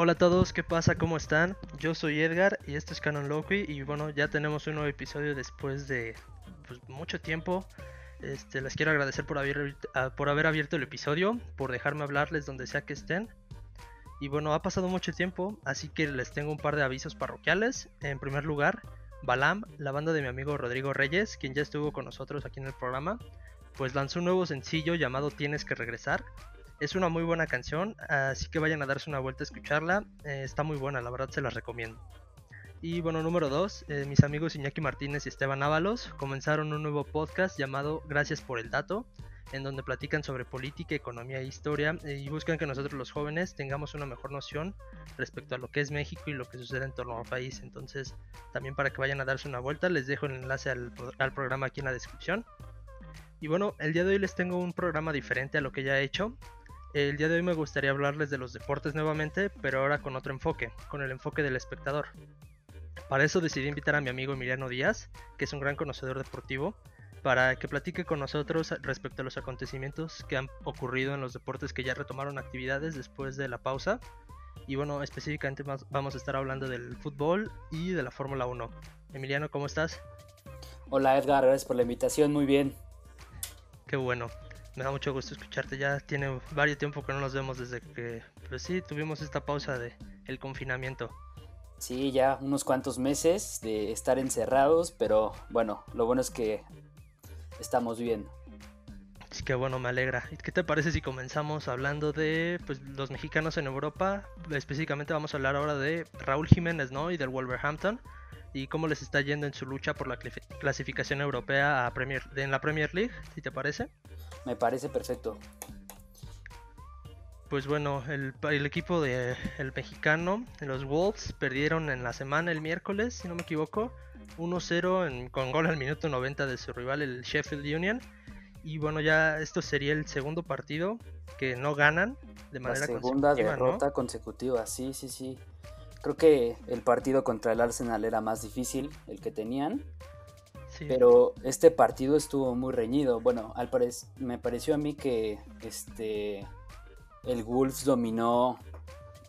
Hola a todos, ¿qué pasa? ¿Cómo están? Yo soy Edgar y esto es Canon Loki y bueno, ya tenemos un nuevo episodio después de pues, mucho tiempo. Este, les quiero agradecer por haber, ah, por haber abierto el episodio, por dejarme hablarles donde sea que estén. Y bueno, ha pasado mucho tiempo, así que les tengo un par de avisos parroquiales. En primer lugar, Balam, la banda de mi amigo Rodrigo Reyes, quien ya estuvo con nosotros aquí en el programa, pues lanzó un nuevo sencillo llamado Tienes que regresar. Es una muy buena canción, así que vayan a darse una vuelta a escucharla. Eh, está muy buena, la verdad se la recomiendo. Y bueno, número 2, eh, mis amigos Iñaki Martínez y Esteban Ábalos comenzaron un nuevo podcast llamado Gracias por el Dato, en donde platican sobre política, economía e historia eh, y buscan que nosotros los jóvenes tengamos una mejor noción respecto a lo que es México y lo que sucede en torno al país. Entonces, también para que vayan a darse una vuelta, les dejo el enlace al, al programa aquí en la descripción. Y bueno, el día de hoy les tengo un programa diferente a lo que ya he hecho. El día de hoy me gustaría hablarles de los deportes nuevamente, pero ahora con otro enfoque, con el enfoque del espectador. Para eso decidí invitar a mi amigo Emiliano Díaz, que es un gran conocedor deportivo, para que platique con nosotros respecto a los acontecimientos que han ocurrido en los deportes que ya retomaron actividades después de la pausa. Y bueno, específicamente vamos a estar hablando del fútbol y de la Fórmula 1. Emiliano, ¿cómo estás? Hola Edgar, gracias por la invitación, muy bien. Qué bueno, me da mucho gusto escucharte. Ya tiene varios tiempo que no nos vemos desde que, pues sí, tuvimos esta pausa de el confinamiento. Sí, ya unos cuantos meses de estar encerrados, pero bueno, lo bueno es que estamos bien. Sí, que bueno, me alegra. ¿Y qué te parece si comenzamos hablando de pues, los mexicanos en Europa? Específicamente vamos a hablar ahora de Raúl Jiménez, ¿no? Y del Wolverhampton. Y cómo les está yendo en su lucha por la clasificación europea a Premier, en la Premier League, si te parece. Me parece perfecto pues bueno, el, equipo de el mexicano, los Wolves, perdieron en la semana el miércoles, si no me equivoco, 1-0 con gol al minuto 90 de su rival, el Sheffield Union. Y bueno, ya esto sería el segundo partido que no ganan de manera la segunda derrota consecutiva, sí, sí, sí. Creo que el partido contra el Arsenal era más difícil, el que tenían. Pero este partido estuvo muy reñido. Bueno, al me pareció a mí que este el Wolves dominó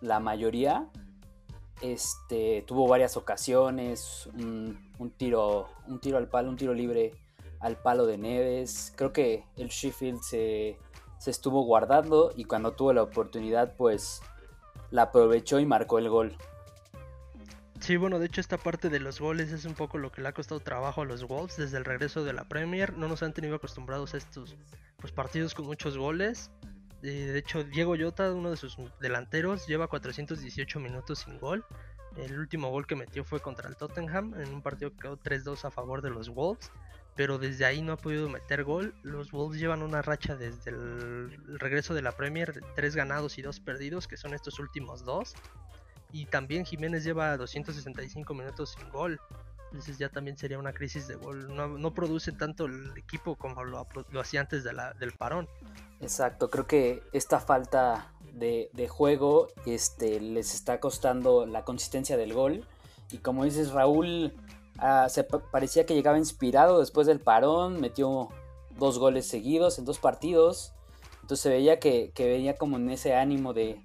la mayoría. Este, tuvo varias ocasiones, un, tiro, un tiro al palo, un tiro libre al palo de Neves. Creo que el Sheffield se, se estuvo guardando y cuando tuvo la oportunidad, pues la aprovechó y marcó el gol. Sí, bueno, de hecho esta parte de los goles es un poco lo que le ha costado trabajo a los Wolves desde el regreso de la Premier. No nos han tenido acostumbrados a estos pues, partidos con muchos goles. De hecho, Diego Llota, uno de sus delanteros, lleva 418 minutos sin gol. El último gol que metió fue contra el Tottenham en un partido que quedó 3-2 a favor de los Wolves. Pero desde ahí no ha podido meter gol. Los Wolves llevan una racha desde el regreso de la Premier de 3 ganados y 2 perdidos, que son estos últimos dos. Y también Jiménez lleva 265 minutos sin gol. Entonces ya también sería una crisis de gol. No, produce tanto el equipo como lo, hacía antes del parón. Exacto, creo que esta falta de, juego este, les está costando la consistencia del gol. Y como dices, Raúl ah, se parecía que llegaba inspirado después del parón, metió dos goles seguidos en dos partidos. Entonces se veía que, que venía como en ese ánimo de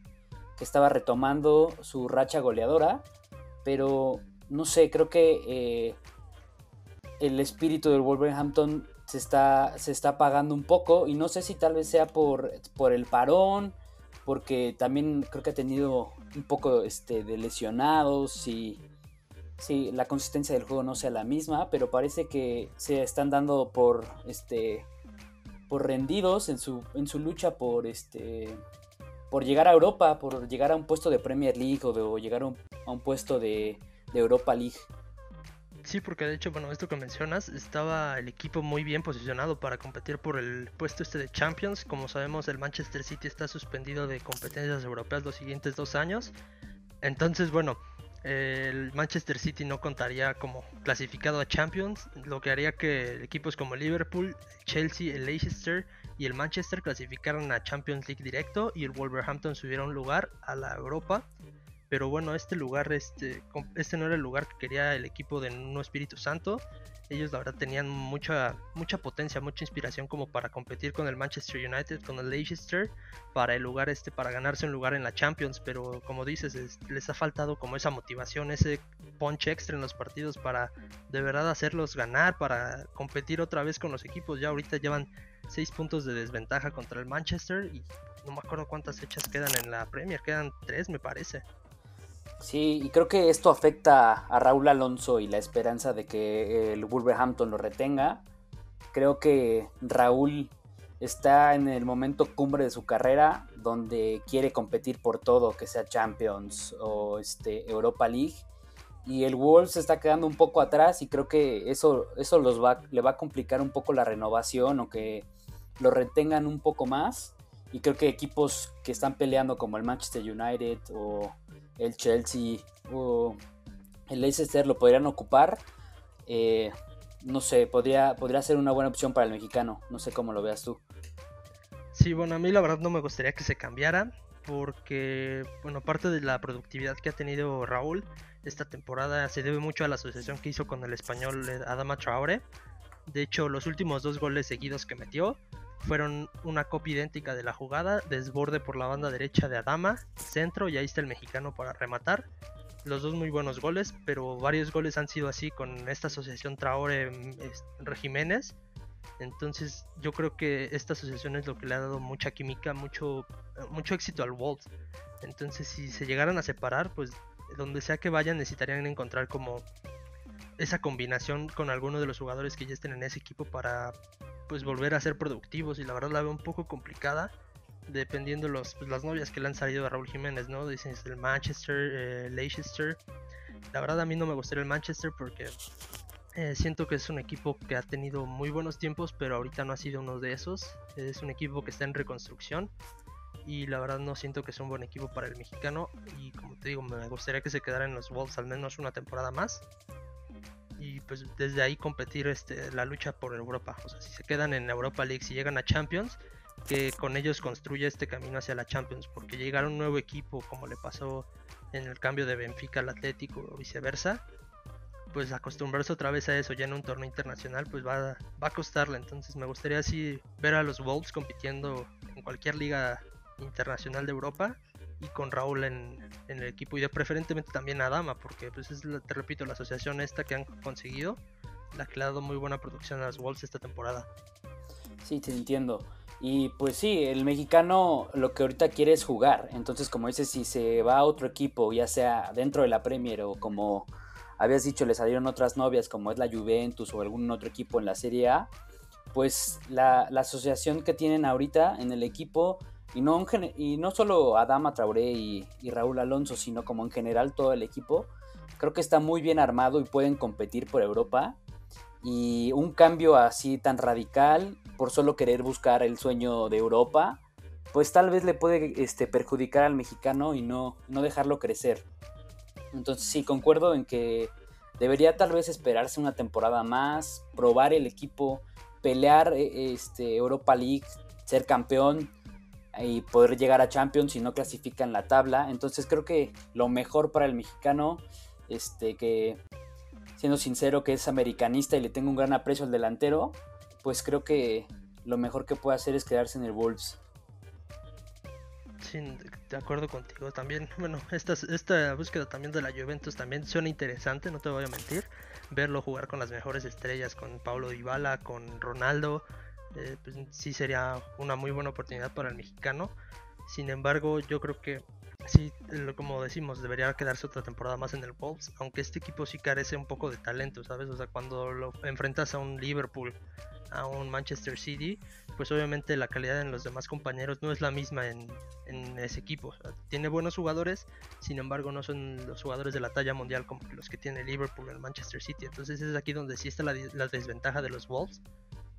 que estaba retomando su racha goleadora. Pero no sé, creo que eh, el espíritu del Wolverhampton se está, se está apagando un poco y no sé si tal vez sea por, por el parón, porque también creo que ha tenido un poco este, de lesionados y sí, la consistencia del juego no sea la misma, pero parece que se están dando por este por rendidos en su, en su lucha por este por llegar a Europa, por llegar a un puesto de Premier League o, de, llegar a un, puesto de, de Europa League. Sí, porque de hecho, bueno, esto que mencionas, estaba el equipo muy bien posicionado para competir por el puesto este de Champions. Como sabemos, el Manchester City está suspendido de competencias europeas los siguientes dos años. Entonces, bueno, el Manchester City no contaría como clasificado a Champions, lo que haría que equipos como Liverpool, Chelsea, el Leicester y el Manchester clasificaran a Champions League directo y el Wolverhampton subiera un lugar a la Europa pero bueno, este lugar, este, este no era el lugar que quería el equipo de Nuevo Espíritu Santo. Ellos la verdad tenían mucha, mucha potencia, mucha inspiración como para competir con el Manchester United, con el Leicester, para el lugar este, para ganarse un lugar en la Champions. Pero como dices, les ha faltado como esa motivación, ese punch extra en los partidos para de verdad hacerlos ganar, para competir otra vez con los equipos. Ya ahorita llevan 6 puntos de desventaja contra el Manchester y no me acuerdo cuántas fechas quedan en la Premier, quedan 3 me parece. Sí, y creo que esto afecta a Raúl Alonso y la esperanza de que el Wolverhampton lo retenga. Creo que Raúl está en el momento cumbre de su carrera donde quiere competir por todo, que sea Champions o este, Europa League. Y el Wolves está quedando un poco atrás y creo que eso, eso los va, le va a complicar un poco la renovación o que lo retengan un poco más. Y creo que equipos que están peleando como el Manchester United o el Chelsea o el Leicester lo podrían ocupar. Eh, no sé, podría, podría ser una buena opción para el mexicano. No sé cómo lo veas tú. Sí, bueno, a mí la verdad no me gustaría que se cambiara. Porque, bueno, parte de la productividad que ha tenido Raúl esta temporada se debe mucho a la asociación que hizo con el español Adama Traore. De hecho, los últimos dos goles seguidos que metió fueron una copia idéntica de la jugada, desborde por la banda derecha de Adama, centro y ahí está el mexicano para rematar. Los dos muy buenos goles, pero varios goles han sido así con esta asociación Traore mm. Entonces yo creo que esta asociación es lo que le ha dado mucha química, mucho, mucho éxito al Wolves. Entonces si se llegaran a separar, pues donde sea que vayan necesitarían encontrar como esa combinación con alguno de los jugadores que ya estén en ese equipo para pues volver a ser productivos y la verdad la veo un poco complicada dependiendo los pues, las novias que le han salido a Raúl Jiménez, ¿no? Dicen el Manchester, eh, Leicester. La verdad a mí no me gustaría el Manchester porque eh, siento que es un equipo que ha tenido muy buenos tiempos, pero ahorita no ha sido uno de esos. Es un equipo que está en reconstrucción y la verdad no siento que sea un buen equipo para el mexicano y como te digo me gustaría que se quedara en los Wolves al menos una temporada más y pues desde ahí competir este, la lucha por Europa. O sea, si se quedan en Europa League, si llegan a Champions, que con ellos construya este camino hacia la Champions, porque llegar a un nuevo equipo como le pasó en el cambio de Benfica al Atlético o viceversa, pues acostumbrarse otra vez a eso ya en un torneo internacional, pues va, va a costarle. Entonces me gustaría así ver a los Wolves compitiendo en cualquier liga internacional de Europa y con Raúl en, el equipo. Y de preferentemente también a Dama porque pues es te repito la asociación esta que han conseguido la que le ha dado muy buena producción a las Wolves esta temporada. Sí te entiendo. Y pues sí el mexicano lo que ahorita quiere es jugar. Entonces como dices si se va a otro equipo ya sea dentro de la Premier o como habías dicho le salieron otras novias como es la Juventus o algún otro equipo en la Serie A pues la, la asociación que tienen ahorita en el equipo y no, y no solo Adama Traoré y, Raúl Alonso, sino como en general todo el equipo, creo que está muy bien armado y pueden competir por Europa. Y un cambio así tan radical, por solo querer buscar el sueño de Europa, pues tal vez le puede este, perjudicar al mexicano y no, no dejarlo crecer. Entonces sí, concuerdo en que debería tal vez esperarse una temporada más, probar el equipo, pelear e, este, Europa League, ser campeón y poder llegar a Champions si no clasifica en la tabla. Entonces creo que lo mejor para el mexicano, este, que siendo sincero que es americanista y le tengo un gran aprecio al delantero, pues creo que lo mejor que puede hacer es quedarse en el Wolves. Sí, de acuerdo contigo también. Bueno, esta, esta búsqueda también de la Juventus también suena interesante, no te voy a mentir. Verlo jugar con las mejores estrellas, con Paulo Dybala, con Ronaldo, eh, pues sí sería una muy buena oportunidad para el mexicano. Sin embargo, yo creo que sí, como decimos, debería quedarse otra temporada más en el Wolves, aunque este equipo sí carece un poco de talento, ¿sabes? O sea, cuando lo enfrentas a un Liverpool, a un Manchester City, pues obviamente la calidad en los demás compañeros no es la misma en, ese equipo. tiene buenos jugadores, sin embargo no son los jugadores de la talla mundial como los que tiene Liverpool el Manchester City. Entonces es aquí donde sí está la, la desventaja de los Wolves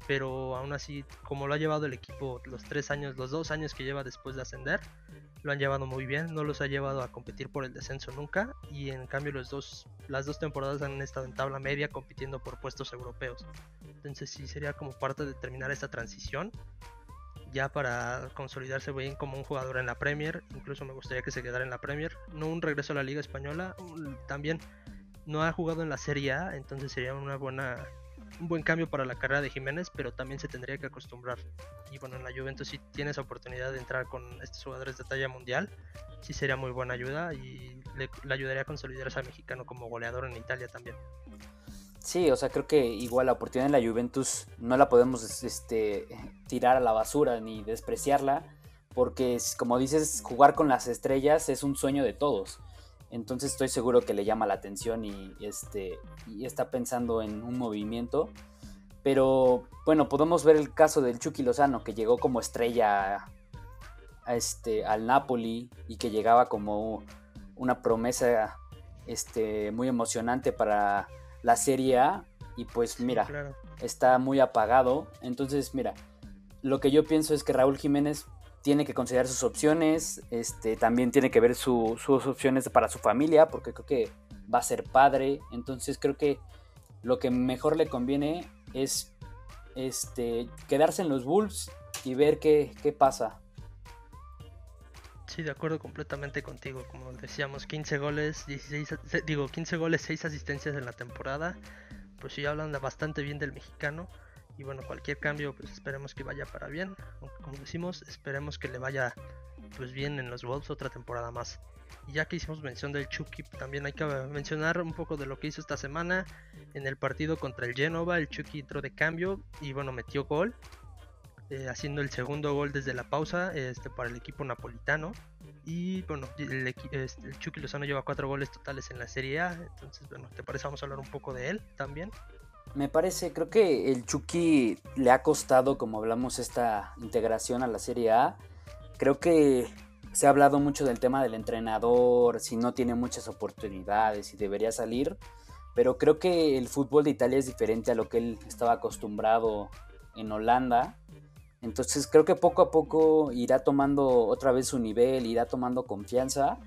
pero aún así, como lo ha llevado el equipo los tres años, los dos años que lleva después de ascender, lo han llevado muy bien, no los ha llevado a competir por el descenso nunca, y en cambio los dos, las dos temporadas han estado en tabla media compitiendo por puestos europeos. Entonces sí sería como parte de terminar esta transición, ya para consolidarse bien como un jugador en la Premier. Incluso me gustaría que se quedara en la Premier. No un regreso a la Liga Española. También no ha jugado en la Serie A, entonces sería una buena un buen cambio para la carrera de Jiménez, pero también se tendría que acostumbrar. Y bueno, en la Juventus sí tiene esa oportunidad de entrar con estos jugadores de talla mundial, sí sería muy buena ayuda y le, ayudaría a consolidarse al mexicano como goleador en Italia también. Sí, o sea, creo que igual la oportunidad en la Juventus no la podemos este, tirar a la basura ni despreciarla, porque como dices, jugar con las estrellas es un sueño de todos. Entonces estoy seguro que le llama la atención y, este, y está pensando en un movimiento. Pero bueno, podemos ver el caso del Chucky Lozano, que llegó como estrella a este, al Napoli y que llegaba como una promesa este, muy emocionante para la Serie A. Y pues mira, está muy apagado. Entonces, mira, lo que yo pienso es que Raúl Jiménez tiene que considerar sus opciones, este, también tiene que ver sus opciones para su familia, porque creo que va a ser padre, entonces creo que lo que mejor le conviene es este, quedarse en los Wolves y ver qué, qué pasa. Sí, de acuerdo completamente contigo. Como decíamos, 15 goles, 16, digo, 15 goles, 6 asistencias en la temporada. Pues sí, hablan bastante bien del mexicano. Y bueno, cualquier cambio, pues esperemos que vaya para bien. como decimos, esperemos que le vaya pues bien en los Wolves otra temporada más. Y ya que hicimos mención del Chucky, también hay que mencionar un poco de lo que hizo esta semana en el partido contra el Genova. El Chucky entró de cambio y bueno, metió gol, eh, haciendo el segundo gol desde la pausa este, para el equipo napolitano. Y bueno, el, este, el Chucky Lozano lleva cuatro goles totales en la Serie A. Entonces, bueno, ¿te parece? Vamos a hablar un poco de él también. Me parece, creo que el Chucky le ha costado, como hablamos, esta integración a la Serie A. Creo que se ha hablado mucho del tema del entrenador, si no tiene muchas oportunidades, si debería salir. Pero creo que el fútbol de Italia es diferente a lo que él estaba acostumbrado en Holanda. Entonces creo que poco a poco irá tomando otra vez su nivel, irá tomando confianza.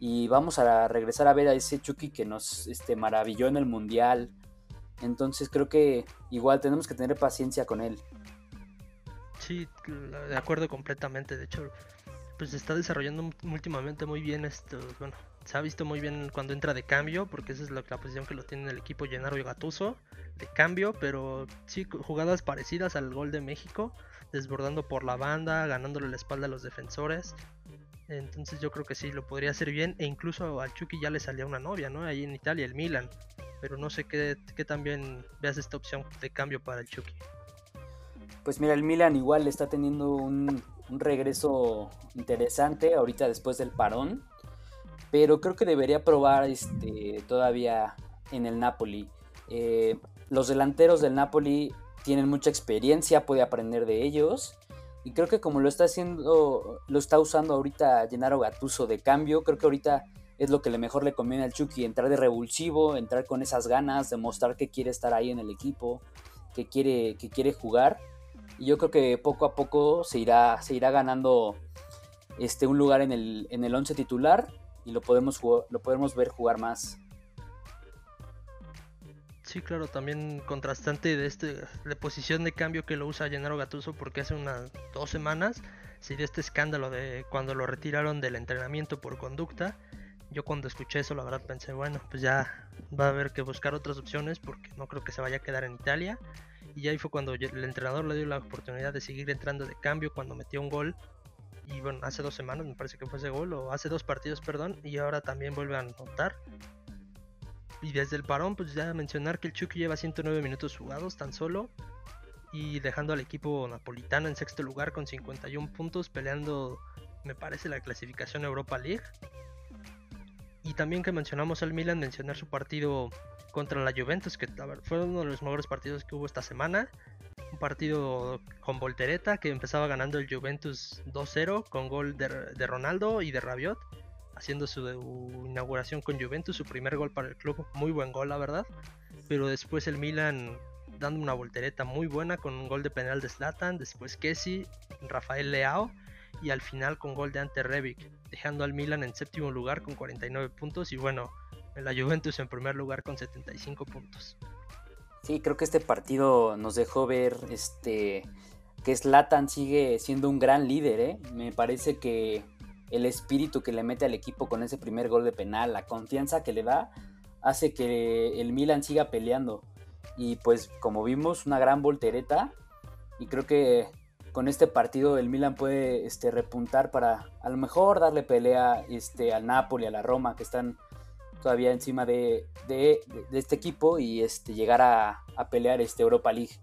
Y vamos a regresar a ver a ese Chucky que nos este, maravilló en el Mundial, entonces creo que igual tenemos que tener paciencia con él. Sí, de acuerdo completamente. De hecho, pues se está desarrollando últimamente muy bien esto. Bueno, se ha visto muy bien cuando entra de cambio, porque esa es la, posición que lo tiene el equipo Llenaro y Gatuso, de cambio, pero sí, jugadas parecidas al gol de México, desbordando por la banda, ganándole la espalda a los defensores. Entonces yo creo que sí, lo podría hacer bien, e incluso al Chucky ya le salía una novia, ¿no? Ahí en Italia, el Milan pero no sé qué, también veas esta opción de cambio para el Chucky. Pues mira, el Milan igual está teniendo un, regreso interesante ahorita después del parón, pero creo que debería probar este, todavía en el Napoli. Eh, los delanteros del Napoli tienen mucha experiencia, puede aprender de ellos. Y creo que como lo está haciendo, lo está usando ahorita Gennaro Gattuso de cambio, creo que ahorita es lo que le mejor le conviene al Chucky, entrar de revulsivo, entrar con esas ganas, demostrar que quiere estar ahí en el equipo, que quiere, que quiere jugar. Y yo creo que poco a poco se irá, se irá ganando este, un lugar en el, en el once titular y lo podemos, lo podemos ver jugar más. Sí, claro, también contrastante de este de posición de cambio que lo usa Gennaro Gattuso porque hace unas dos semanas se dio este escándalo de cuando lo retiraron del entrenamiento por conducta yo cuando escuché eso, la verdad pensé, bueno, pues ya va a haber que buscar otras opciones porque no creo que se vaya a quedar en Italia. Y ahí fue cuando el entrenador le dio la oportunidad de seguir entrando de cambio cuando metió un gol. Y bueno, hace dos semanas me parece que fue ese gol, o hace dos partidos, perdón, y ahora también vuelve a anotar. Y desde el parón, pues ya mencionar que el Chucky lleva 109 minutos jugados tan solo. Y dejando al equipo napolitano en sexto lugar con 51 puntos, peleando, me parece, la clasificación Europa League. Y también que mencionamos al Milan, mencionar su partido contra la Juventus, que fue uno de los mejores partidos que hubo esta semana. Un partido con voltereta que empezaba ganando el Juventus 2-0 con gol de, Ronaldo y de Rabiot, haciendo su inauguración con Juventus, su primer gol para el club. Muy buen gol, la verdad. Pero después el Milan dando una voltereta muy buena con un gol de penal de Zlatan, después Kessi, Rafael Leao y al final con gol de Ante Rebic, dejando al Milan en séptimo lugar con 49 puntos y bueno, la Juventus en primer lugar con 75 puntos. Sí, creo que este partido nos dejó ver este que Slatan sigue siendo un gran líder, ¿eh? Me parece que el espíritu que le mete al equipo con ese primer gol de penal, la confianza que le da, hace que el Milan siga peleando. Y pues como vimos, una gran voltereta. Y creo que con este partido el Milan puede este, repuntar para a lo mejor darle pelea este, al Napoli, a la Roma, que están todavía encima de, este equipo y este, llegar a, a pelear este Europa League.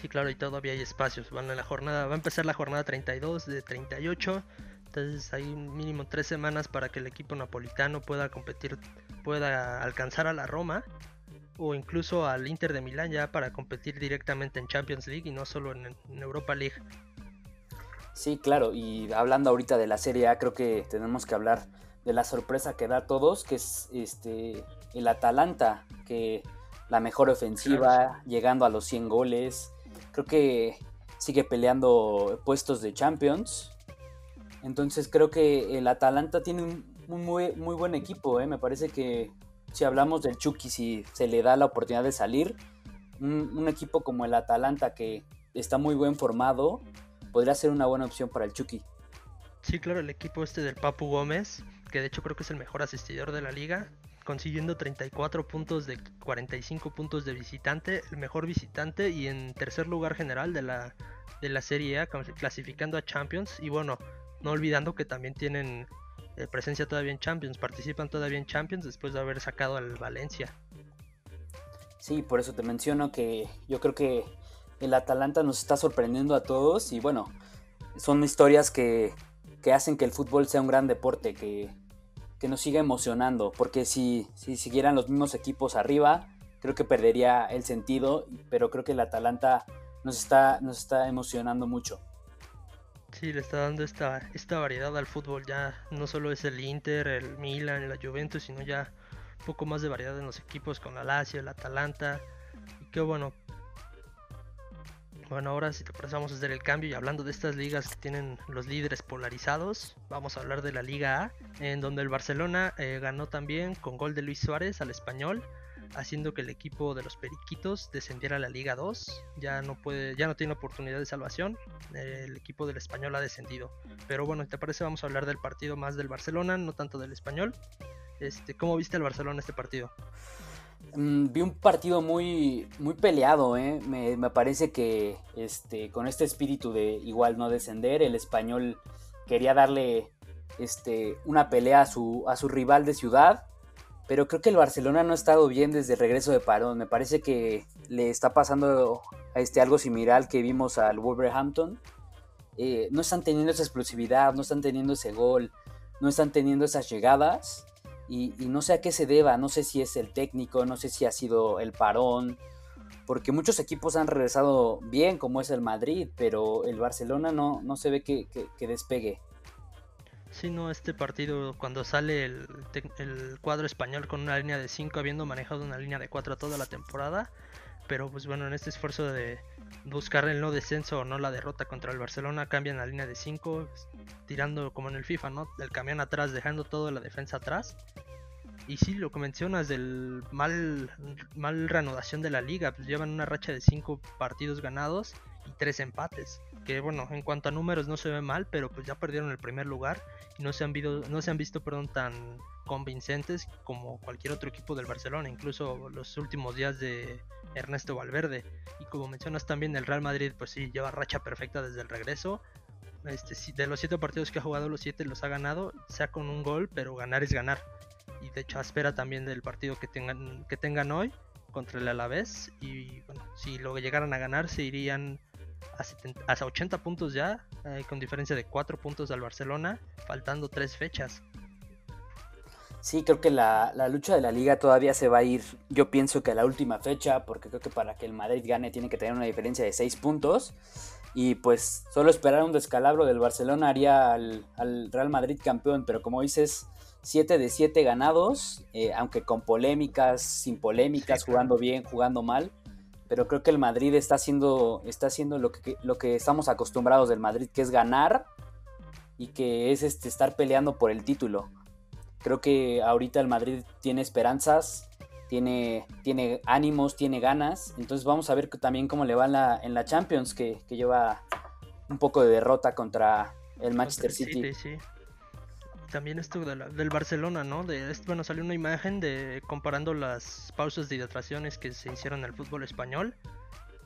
Sí, claro, y todavía hay espacios. La jornada, va a empezar la jornada 32 de 38. Entonces hay mínimo tres semanas para que el equipo napolitano pueda competir, pueda alcanzar a la Roma o incluso al Inter de Milán ya para competir directamente en Champions League y no solo en, Europa League. Sí, claro, y hablando ahorita de la Serie A, creo que tenemos que hablar de la sorpresa que da a todos, que es este el Atalanta, que la mejor ofensiva, llegando a los 100 goles, creo que sigue peleando puestos de Champions. Entonces creo que el Atalanta tiene un, muy, muy, buen equipo. ¿eh? Me parece que si hablamos del Chucky, si se le da la oportunidad de salir, un, equipo como el Atalanta que está muy buen formado, podría ser una buena opción para el Chucky. Sí, claro, el equipo este del Papu Gómez, que de hecho creo que es el mejor asistidor de la liga, consiguiendo 34 puntos de 45 puntos de visitante, el mejor visitante y en tercer lugar general de la, de la Serie A, clasificando a Champions. Y bueno, no olvidando que también tienen eh, presencia todavía en Champions, participan todavía en Champions después de haber sacado al Valencia. Sí, por eso te menciono que yo creo que el Atalanta nos está sorprendiendo a todos y bueno, son historias que, que hacen que el fútbol sea un gran deporte, que que nos siga emocionando, porque si, si siguieran los mismos equipos arriba, creo que perdería el sentido, pero creo que el Atalanta nos está, nos está emocionando mucho. Sí, le está dando esta, esta variedad al fútbol, ya no solo es el Inter, el Milan, la Juventus, sino ya un poco más de variedad en los equipos con la Lazio, el Atalanta, y qué bueno, bueno, ahora si te pasamos a hacer el cambio y hablando de estas ligas que tienen los líderes polarizados, vamos a hablar de la Liga A, en donde el Barcelona eh, ganó también con gol de Luis Suárez al español, haciendo que el equipo de los Periquitos descendiera a la Liga 2. Ya no puede, ya no tiene oportunidad de salvación. el equipo del español ha descendido. Pero bueno, ¿te parece? Vamos a hablar del partido más del Barcelona, no tanto del español. Este, ¿cómo viste el Barcelona este partido? Mm, vi un partido muy, muy peleado, ¿eh? me, parece que este, con este espíritu de igual no descender, el español quería darle este, una pelea a su, a su rival de ciudad, pero creo que el Barcelona no ha estado bien desde el regreso de parón. Me parece que le está pasando a este, algo similar que vimos al Wolverhampton. Eh, no están teniendo esa explosividad, no están teniendo ese gol, no están teniendo esas llegadas y, no sé a qué se deba, no sé si es el técnico, no sé si ha sido el parón, porque muchos equipos han regresado bien, como es el Madrid, pero el Barcelona no, no se ve que, despegue. Sí, no, este partido, cuando sale el, el, cuadro español con una línea de 5, habiendo manejado una línea de 4 toda la temporada, pero pues bueno, en este esfuerzo de buscar el no descenso o no la derrota contra el Barcelona, cambian la línea de 5, tirando como en el FIFA, ¿no? El camión atrás, dejando toda la defensa atrás y sí, lo que mencionas del mal, mal reanudación de la liga, pues llevan una racha de 5 partidos ganados y 3 empates. Que bueno, en cuanto a números no se ve mal, pero pues ya perdieron el primer lugar y no se han, visto, no se han visto perdón, tan convincentes como cualquier otro equipo del Barcelona, incluso los últimos días de Ernesto Valverde. Y como mencionas también, el Real Madrid, pues sí, lleva racha perfecta desde el regreso. Este, de los 7 partidos que ha jugado, los 7 los ha ganado, sea con un gol, pero ganar es ganar y de hecho espera también del partido que tengan que tengan hoy contra el Alavés y si lo llegaran a ganar se irían a, 80 puntos ya, eh, con diferencia de 4 puntos al Barcelona, faltando 3 fechas. Sí, creo que la, la, lucha de la liga todavía se va a ir, yo pienso que a la última fecha, porque creo que para que el Madrid gane tiene que tener una diferencia de 6 puntos. Y pues solo esperar un descalabro del Barcelona haría al, al Real Madrid campeón, pero como dices, 7 de 7 ganados, eh, aunque con polémicas, sin polémicas, jugando bien, jugando mal. Pero creo que el Madrid está haciendo, está haciendo lo, que, lo que estamos acostumbrados del Madrid, que es ganar y que es este, estar peleando por el título. Creo que ahorita el Madrid tiene esperanzas tiene, tiene ánimos, tiene ganas. Entonces vamos a ver también cómo le va en la, en la Champions, que, lleva un poco de derrota contra el Manchester City. sí. También esto del Barcelona, ¿no? De, bueno, salió una imagen de comparando las pausas de hidrataciones que se hicieron en el fútbol español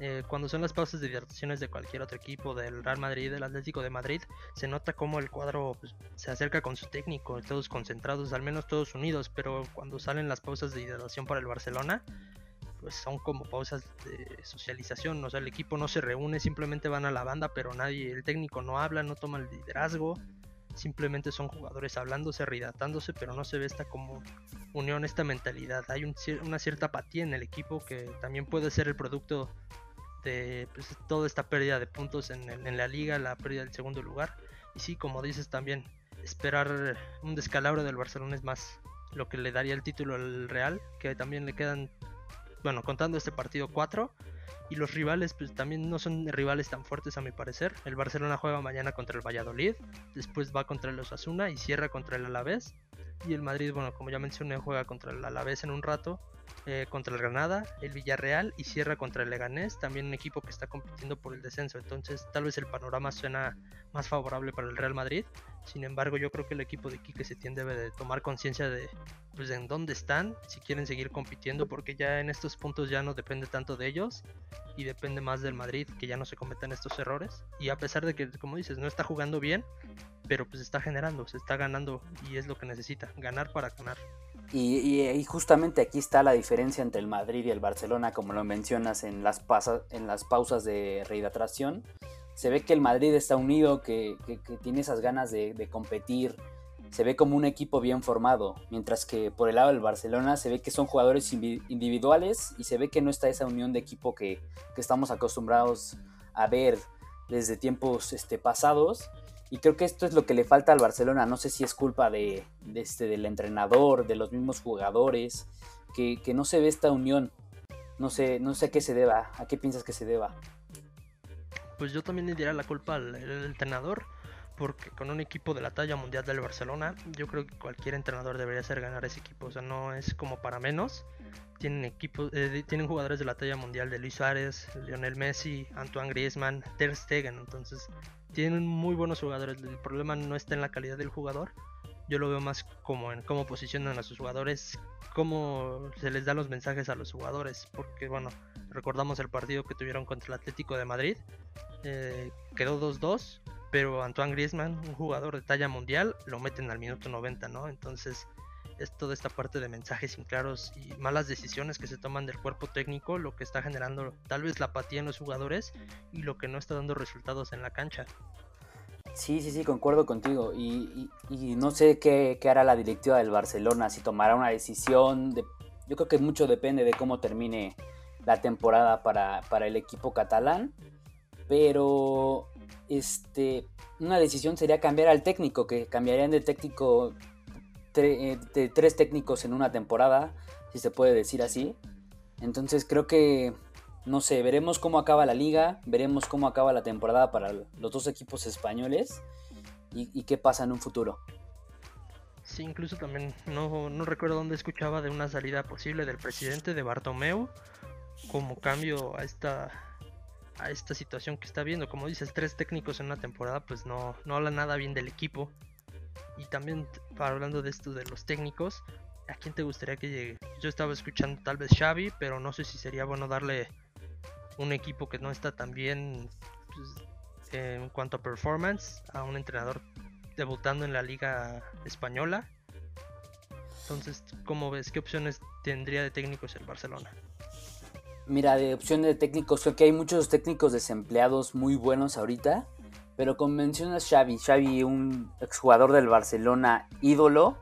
eh, cuando son las pausas de hidrataciones de cualquier otro equipo, del Real Madrid, del Atlético de Madrid, se nota como el cuadro pues, se acerca con su técnico, todos concentrados, al menos todos unidos, pero cuando salen las pausas de hidratación para el Barcelona, pues son como pausas de socialización, o sea, el equipo no se reúne, simplemente van a la banda, pero nadie, el técnico no habla, no toma el liderazgo, simplemente son jugadores hablándose, rehidratándose, pero no se ve esta como unión, esta mentalidad. Hay una cierta apatía en el equipo que también puede ser el producto de pues, toda esta pérdida de puntos en, la liga, la pérdida del segundo lugar. Y sí, como dices también, esperar un descalabro del Barcelona es más lo que le daría el título al Real, que también le quedan, bueno, contando este partido 4. Y los rivales, pues también no son rivales tan fuertes a mi parecer. El Barcelona juega mañana contra el Valladolid, después va contra el Osasuna y cierra contra el Alavés. Y el Madrid, bueno, como ya mencioné, juega contra el Alavés en un rato eh, contra el Granada, el Villarreal y cierra contra el Leganés, también un equipo que está compitiendo por el descenso. Entonces, tal vez el panorama suena más favorable para el Real Madrid. Sin embargo, yo creo que el equipo de Quique Setién debe de tomar conciencia de pues en dónde están, si quieren seguir compitiendo, porque ya en estos puntos ya no depende tanto de ellos y depende más del Madrid que ya no se cometan estos errores. Y a pesar de que, como dices, no está jugando bien, pero pues está generando, se está ganando y es lo que necesita, ganar para ganar. Y, justamente aquí está la diferencia entre el Madrid y el Barcelona, como lo mencionas en las, en las pausas de rehidratación. Se ve que el Madrid está unido, que, tiene esas ganas de, competir, se ve como un equipo bien formado, mientras que por el lado del Barcelona se ve que son jugadores individuales y se ve que no está esa unión de equipo que, estamos acostumbrados a ver desde tiempos este, pasados y creo que esto es lo que le falta al Barcelona. No sé si es culpa de, este, del entrenador, de los mismos jugadores, que, no se ve esta unión. No sé, no sé a qué se deba. ¿A qué piensas que se deba? Pues yo también le diría la culpa al, entrenador. Porque con un equipo de la talla mundial del Barcelona, yo creo que cualquier entrenador debería hacer ganar ese equipo. O sea, no es como para menos. Tienen equipos, eh, tienen jugadores de la talla mundial de Luis Suárez, Lionel Messi, Antoine Griezmann, Ter Stegen. Entonces, tienen muy buenos jugadores. El problema no está en la calidad del jugador. Yo lo veo más como en cómo posicionan a sus jugadores, cómo se les da los mensajes a los jugadores. Porque bueno, recordamos el partido que tuvieron contra el Atlético de Madrid. Eh, quedó 2-2, pero Antoine Griezmann, un jugador de talla mundial, lo meten al minuto 90, ¿no? Entonces es toda esta parte de mensajes inclaros y malas decisiones que se toman del cuerpo técnico lo que está generando tal vez la apatía en los jugadores y lo que no está dando resultados en la cancha. Sí, sí, sí, concuerdo contigo. Y, no sé qué, hará la directiva del Barcelona, si tomará una decisión. De, yo creo que mucho depende de cómo termine la temporada para, para el equipo catalán. Pero este, una decisión sería cambiar al técnico, que cambiarían de técnico eh, de tres técnicos en una temporada, si se puede decir así. Entonces creo que, no sé, veremos cómo acaba la liga, veremos cómo acaba la temporada para los dos equipos españoles y, qué pasa en un futuro. Sí, incluso también no, no recuerdo dónde escuchaba de una salida posible del presidente de Bartomeu como cambio a esta a esta situación que está viendo. Como dices, tres técnicos en una temporada, pues no, no habla nada bien del equipo. Y también hablando de esto de los técnicos, ¿a quién te gustaría que llegue? Yo estaba escuchando tal vez Xavi, pero no sé si sería bueno darle un equipo que no está tan bien pues, en cuanto a performance a un entrenador debutando en la liga española. Entonces, ¿cómo ves? ¿Qué opciones tendría de técnicos el Barcelona? Mira, de opciones de técnicos, creo que hay muchos técnicos desempleados muy buenos ahorita. Pero como mencionas Xavi, Xavi, un exjugador del Barcelona ídolo,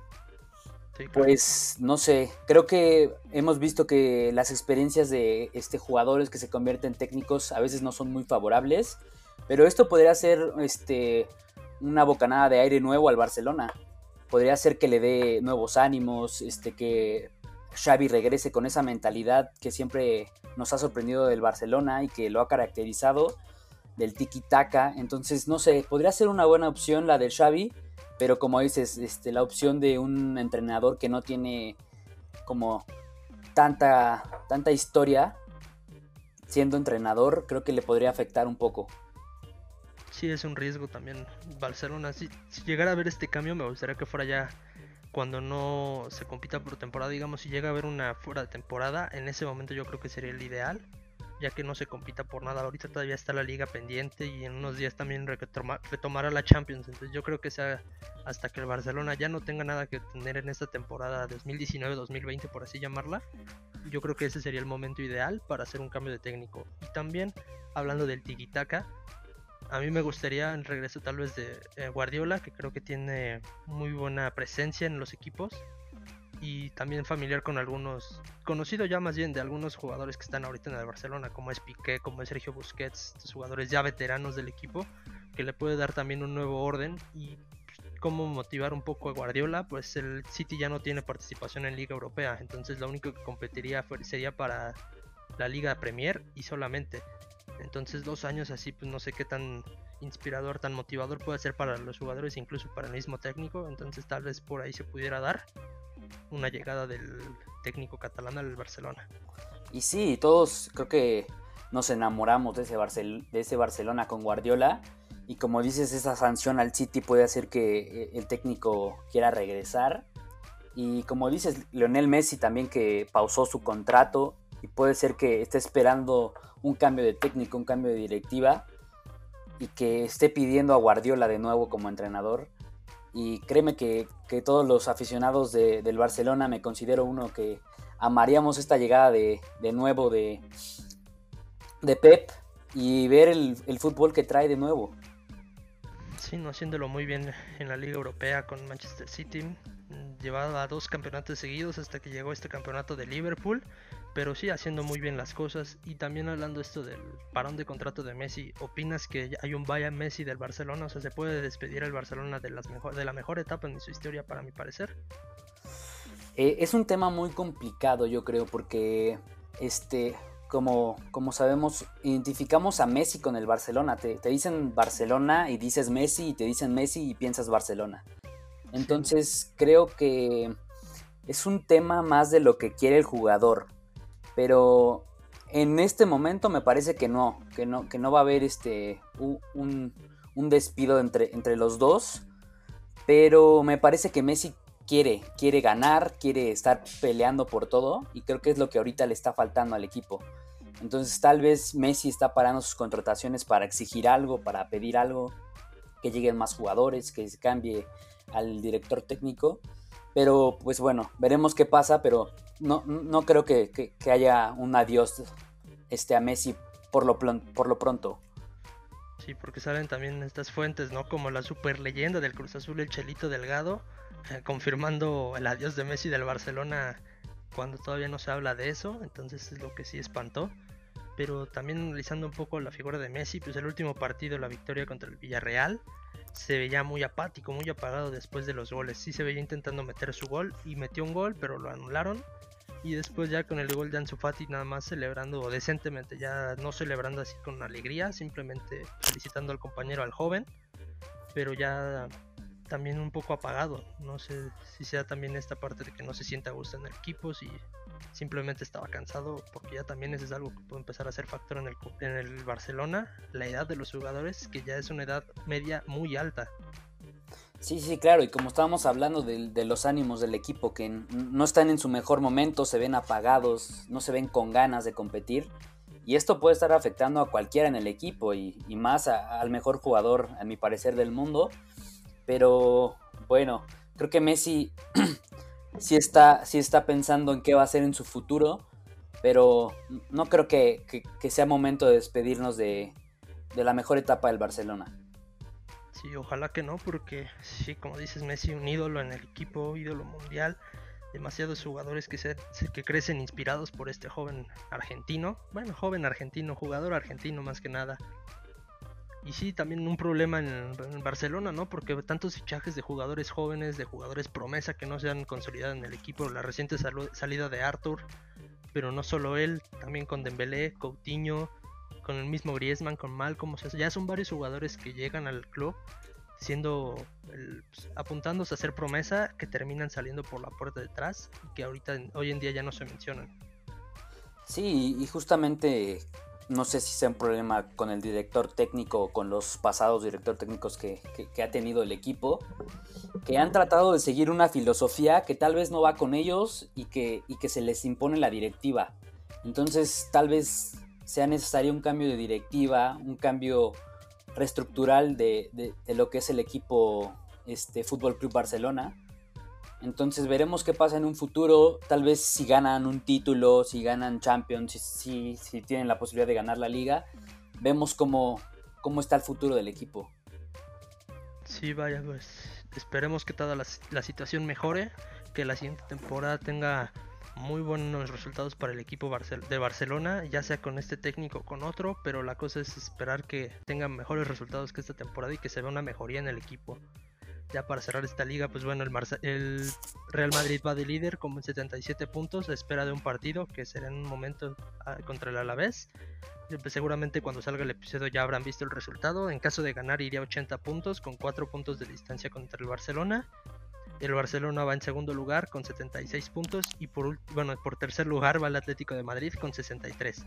pues no sé, creo que hemos visto que las experiencias de este jugadores que se convierten en técnicos a veces no son muy favorables, pero esto podría ser este una bocanada de aire nuevo al Barcelona. Podría ser que le dé nuevos ánimos, este que Xavi regrese con esa mentalidad que siempre nos ha sorprendido del Barcelona y que lo ha caracterizado del tiki-taka. Entonces, no sé, podría ser una buena opción la del Xavi, pero como dices, este, la opción de un entrenador que no tiene como tanta, tanta historia siendo entrenador, creo que le podría afectar un poco. Sí, es un riesgo también Barcelona. Si, si llegara a ver este cambio, me gustaría que fuera ya cuando no se compita por temporada. Digamos, si llega a haber una fuera de temporada, en ese momento yo creo que sería el ideal ya que no se compita por nada. Ahorita todavía está la liga pendiente y en unos días también retomará la Champions. Entonces yo creo que sea hasta que el Barcelona ya no tenga nada que tener en esta temporada 2019-2020, por así llamarla. Yo creo que ese sería el momento ideal para hacer un cambio de técnico. Y también, hablando del tiki-taka, a mí me gustaría el regreso tal vez de eh, Guardiola, que creo que tiene muy buena presencia en los equipos y también familiar con algunos, conocido ya más bien de algunos jugadores que están ahorita en el Barcelona, como es Piqué, como es Sergio Busquets, jugadores ya veteranos del equipo, que le puede dar también un nuevo orden y cómo motivar un poco a Guardiola, pues el City ya no tiene participación en Liga Europea, entonces lo único que competiría sería para la Liga Premier y solamente. Entonces dos años así, pues no sé qué tan inspirador, tan motivador puede ser para los jugadores, incluso para el mismo técnico, entonces tal vez por ahí se pudiera dar una llegada del técnico catalán al Barcelona. Y sí, todos creo que nos enamoramos de ese, de ese Barcelona con Guardiola. Y como dices, esa sanción al City puede hacer que eh, el técnico quiera regresar. Y como dices, Leonel Messi también que pausó su contrato y puede ser que esté esperando un cambio de técnico, un cambio de directiva y que esté pidiendo a Guardiola de nuevo como entrenador. Y créeme que, todos los aficionados del Barcelona me considero uno que amaríamos esta llegada de, nuevo de, de Pep y ver el, fútbol que trae de nuevo. Sí, no haciéndolo muy bien en la Liga Europea con Manchester City. Llevaba dos campeonatos seguidos hasta que llegó este campeonato de Liverpool pero sí haciendo muy bien las cosas. Y también hablando esto del parón de contrato de Messi, ¿opinas que hay un vaya Messi del Barcelona? O sea, ¿se puede despedir el Barcelona de, las mejor, de la mejor etapa en su historia, para mi parecer? Eh, es un tema muy complicado, yo creo, porque este, como, como sabemos, identificamos a Messi con el Barcelona. Te, te dicen Barcelona y dices Messi, y te dicen Messi y piensas Barcelona. Entonces, creo que es un tema más de lo que quiere el jugador pero en este momento me parece que no, que no, que no va a haber este, un, despido entre, entre los dos. Pero me parece que Messi quiere, quiere ganar, quiere estar peleando por todo y creo que es lo que ahorita le está faltando al equipo. Entonces tal vez Messi está parando sus contrataciones para exigir algo, para pedir algo, que lleguen más jugadores, que se cambie al director técnico. Pero pues bueno, veremos qué pasa, pero no, no creo que, haya un adiós este, a Messi por lo, por lo pronto. Sí, porque salen también estas fuentes, ¿no? Como la super leyenda del Cruz Azul, el Chelito Delgado, eh, confirmando el adiós de Messi del Barcelona cuando todavía no se habla de eso, entonces es lo que sí espantó. Pero también analizando un poco la figura de Messi, pues el último partido, la victoria contra el Villarreal, se veía muy apático, muy apagado después de los goles. Sí se veía intentando meter su gol y metió un gol, pero lo anularon. Y después ya con el gol de Ansu Fati nada más celebrando decentemente, ya no celebrando así con alegría, simplemente felicitando al compañero, al joven, pero ya también un poco apagado. No sé si sea también esta parte de que no se sienta a gusto en el equipo, si simplemente estaba cansado, porque ya también eso es algo que puede empezar a ser factor en el, en el Barcelona, la edad de los jugadores, que ya es una edad media muy alta. Sí, sí, claro, y como estábamos hablando de, los ánimos del equipo, que no están en su mejor momento, se ven apagados, no se ven con ganas de competir, y esto puede estar afectando a cualquiera en el equipo, y, más al mejor jugador, a mi parecer, del mundo, pero bueno, creo que Messi sí está, está pensando en qué va a hacer en su futuro, pero no creo que, sea momento de despedirnos de, la mejor etapa del Barcelona. Sí, ojalá que no, porque sí, como dices, Messi un ídolo en el equipo, ídolo mundial, demasiados jugadores que, se, que crecen inspirados por este joven argentino, bueno, joven argentino, jugador argentino más que nada, y sí, también un problema en, Barcelona, ¿no? Porque tantos fichajes de jugadores jóvenes, de jugadores promesa que no se han consolidado en el equipo. La reciente salida de Arthur, pero no solo él, también con Dembélé, Coutinho, con el mismo Griezmann, con sea, ya son varios jugadores que llegan al club siendo pues, apuntándose a ser promesa que terminan saliendo por la puerta de atrás y que ahorita hoy en día ya no se mencionan. Sí, y justamente no sé si sea un problema con el director técnico o con los pasados director técnicos que, ha tenido el equipo, que han tratado de seguir una filosofía que tal vez no va con ellos y que, se les impone la directiva. Entonces tal vez sea necesario un cambio de directiva, un cambio reestructural de, de, lo que es el equipo este, Fútbol Club Barcelona. Entonces veremos qué pasa en un futuro. Tal vez si ganan un título, si ganan Champions, si, tienen la posibilidad de ganar la liga. Vemos cómo, cómo está el futuro del equipo. Sí, vaya, pues esperemos que toda la, la situación mejore. Que la siguiente temporada tenga muy buenos resultados para el equipo de Barcelona, ya sea con este técnico o con otro, pero la cosa es esperar que tengan mejores resultados que esta temporada y que se vea una mejoría en el equipo. Ya para cerrar esta liga, pues bueno, el, Real Madrid va de líder con 77 puntos, espera de un partido que será en un momento ah, contra el Alavés. Pues seguramente cuando salga el episodio ya habrán visto el resultado. En caso de ganar iría a 80 puntos con 4 puntos de distancia contra el Barcelona. El Barcelona va en segundo lugar con 76 puntos y por, bueno, por tercer lugar va el Atlético de Madrid con 63.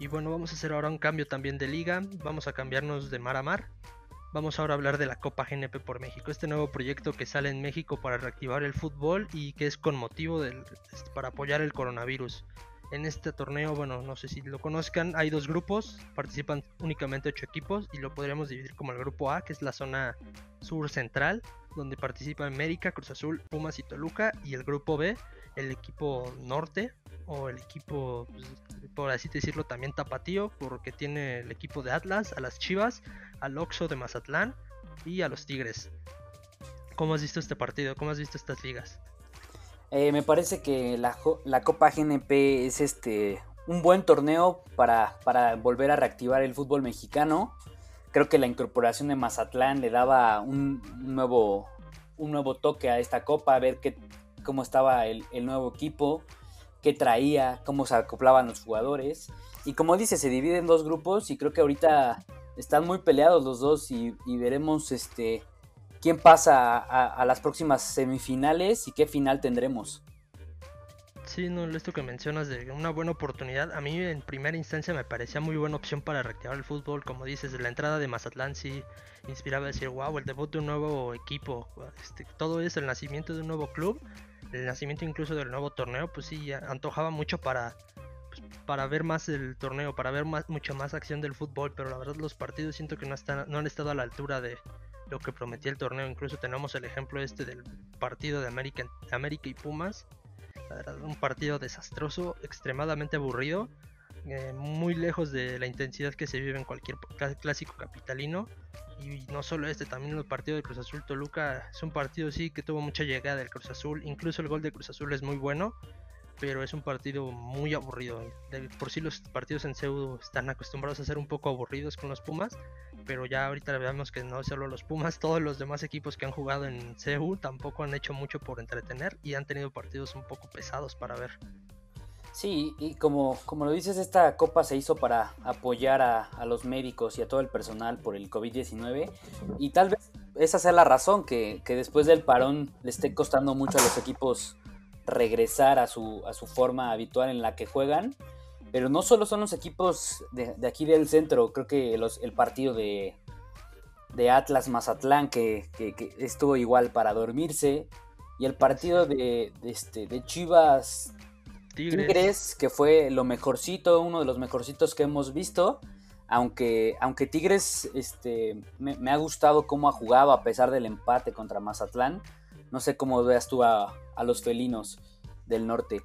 Y bueno, vamos a hacer ahora un cambio también de liga. Vamos a cambiarnos de mar a mar. Vamos ahora a hablar de la Copa GNP por México, este nuevo proyecto que sale en México para reactivar el fútbol y que es con motivo del, este, para apoyar el coronavirus. En este torneo, bueno, no sé si lo conozcan, hay dos grupos, participan únicamente ocho equipos y lo podríamos dividir como el grupo A, que es la zona sur central, donde participan América, Cruz Azul, Pumas y Toluca, y el grupo B, el equipo norte, o el equipo, pues, por así decirlo, también tapatío, porque tiene el equipo de Atlas, a las Chivas, al Oxo de Mazatlán y a los Tigres. ¿Cómo has visto este partido? ¿Cómo has visto estas ligas? Eh, me parece que la, la, Copa GNP es este un buen torneo para, para, volver a reactivar el fútbol mexicano. Creo que la incorporación de Mazatlán le daba un, nuevo, un nuevo toque a esta copa, a ver qué, cómo estaba el, nuevo equipo, qué traía, cómo se acoplaban los jugadores. Y como dice, se divide en dos grupos y creo que ahorita están muy peleados los dos y, veremos este quién pasa a, las próximas semifinales y qué final tendremos. Sí, no, esto que mencionas de una buena oportunidad, a mí en primera instancia me parecía muy buena opción para reactivar el fútbol, como dices, la entrada de Mazatlán sí inspiraba a decir, wow, el debut de un nuevo equipo, este, todo es el nacimiento de un nuevo club, el nacimiento incluso del nuevo torneo, pues sí, antojaba mucho para, pues, para ver más el torneo, para ver más, mucho más acción del fútbol, pero la verdad los partidos siento que no, están, no han estado a la altura de, lo que prometía el torneo. Incluso tenemos el ejemplo este del partido de América, América y Pumas. Un partido desastroso, extremadamente aburrido, eh, muy lejos de la intensidad que se vive en cualquier clásico capitalino. Y no solo este, también el partido de Cruz Azul Toluca es un partido sí que tuvo mucha llegada del Cruz Azul. Incluso el gol de Cruz Azul es muy bueno, pero es un partido muy aburrido. por sí los partidos en CEU están acostumbrados a ser un poco aburridos con los Pumas, pero ya ahorita vemos que no solo los Pumas, todos los demás equipos que han jugado en CEU tampoco han hecho mucho por entretener y han tenido partidos un poco pesados para ver. Sí, y como, como lo dices, esta copa se hizo para apoyar a, a los médicos y a todo el personal por el COVID-19 y tal vez esa sea la razón que, que después del parón le esté costando mucho a los equipos regresar a su, a su forma habitual en la que juegan. Pero no solo son los equipos de, aquí del centro, creo que el partido de, de Atlas Mazatlán que, estuvo igual para dormirse. Y el partido de, este, de Chivas Tigres. que fue lo mejorcito, uno de los mejorcitos que hemos visto. Aunque, aunque Tigres este, me, ha gustado cómo ha jugado a pesar del empate contra Mazatlán. No sé cómo veas tú a, a los felinos del norte.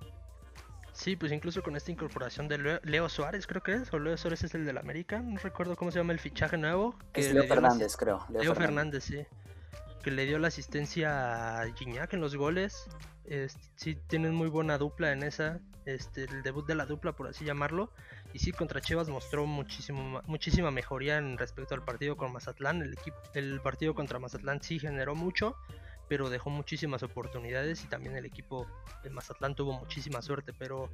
Sí, pues incluso con esta incorporación de Leo, Suárez, creo que es, o Leo Suárez es el del América, no recuerdo cómo se llama el fichaje nuevo. Que es Leo Fernández, creo. Leo, Fernández. sí. Que le dio la asistencia a Gignac en los goles. Sí, tienen muy buena dupla en esa. Este, el debut de la dupla, por así llamarlo. Y sí, contra Chivas mostró muchísimo, muchísima mejoría en respecto al partido con Mazatlán. El, equipo, el partido contra Mazatlán sí generó mucho pero dejó muchísimas oportunidades y también el equipo de Mazatlán tuvo muchísima suerte, pero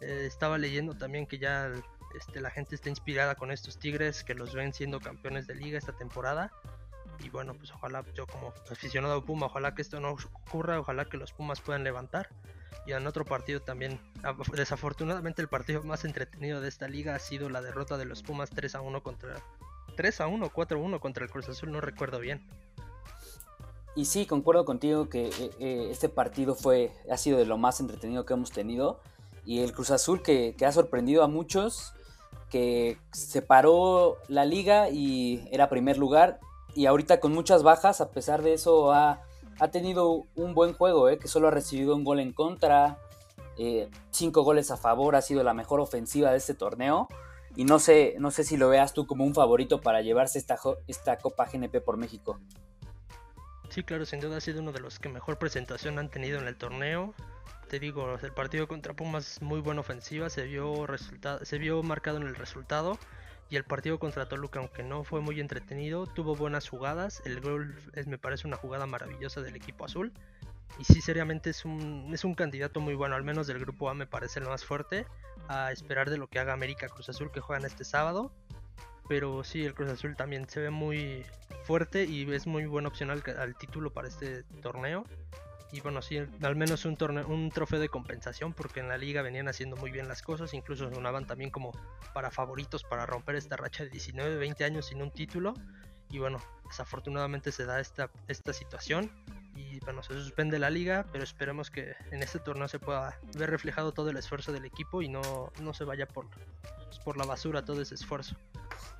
eh, estaba leyendo también que ya este, la gente está inspirada con estos Tigres, que los ven siendo campeones de liga esta temporada Y bueno, pues ojalá yo como aficionado a Puma, ojalá que esto no ocurra, ojalá que los Pumas puedan levantar. Y en otro partido también, desafortunadamente el partido más entretenido de esta liga ha sido la derrota de los Pumas 3 a 1 contra 3 a 1, 4 a 1 contra el Cruz Azul, no recuerdo bien. Y sí, concuerdo contigo que eh, eh, este partido fue, ha sido de lo más entretenido que hemos tenido. Y el Cruz Azul que, ha sorprendido a muchos, que separó la liga y era primer lugar. Y ahorita con muchas bajas, a pesar de eso, ha, tenido un buen juego, eh, que solo ha recibido un gol en contra, cinco goles a favor, ha sido la mejor ofensiva de este torneo. Y no sé, no sé si lo veas tú como un favorito para llevarse esta, esta Copa GNP por México. Sí, claro, sin duda ha sido uno de los que mejor presentación han tenido en el torneo. Te digo, el partido contra Pumas muy buena ofensiva, se vio se vio marcado en el resultado. Y el partido contra Toluca, aunque no fue muy entretenido, tuvo buenas jugadas. El gol es, me parece una jugada maravillosa del equipo azul. Y sí, seriamente es un, es un candidato muy bueno, al menos del grupo A me parece el más fuerte. A esperar de lo que haga América Cruz Azul que juegan este sábado. Pero sí, el Cruz Azul también se ve muy fuerte y es muy buena opción al, título para este torneo. Y bueno, sí, al menos un, torneo, un trofeo de compensación porque en la liga venían haciendo muy bien las cosas. Incluso sonaban también como para favoritos para romper esta racha de 19, 20 años sin un título. Y bueno, desafortunadamente se da esta, esta situación y bueno, se suspende la liga, pero esperemos que en este torneo se pueda ver reflejado todo el esfuerzo del equipo y no, no se vaya por, por la basura todo ese esfuerzo.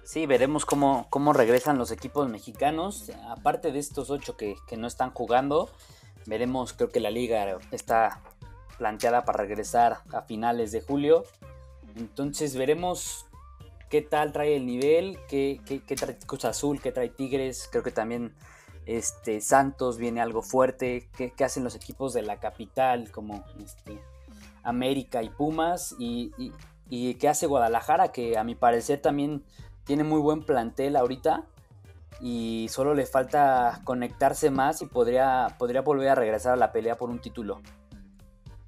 Sí, veremos cómo, cómo regresan los equipos mexicanos. Aparte de estos ocho que, no están jugando, veremos, creo que la liga está planteada para regresar a finales de julio. Entonces veremos qué tal trae el nivel, qué, qué, trae Cruz Azul, qué trae Tigres. Creo que también este, Santos viene algo fuerte. Qué, hacen los equipos de la capital como este, América y Pumas. Y, y, y qué hace Guadalajara, que a mi parecer también tiene muy buen plantel ahorita y solo le falta conectarse más y podría, podría volver a regresar a la pelea por un título.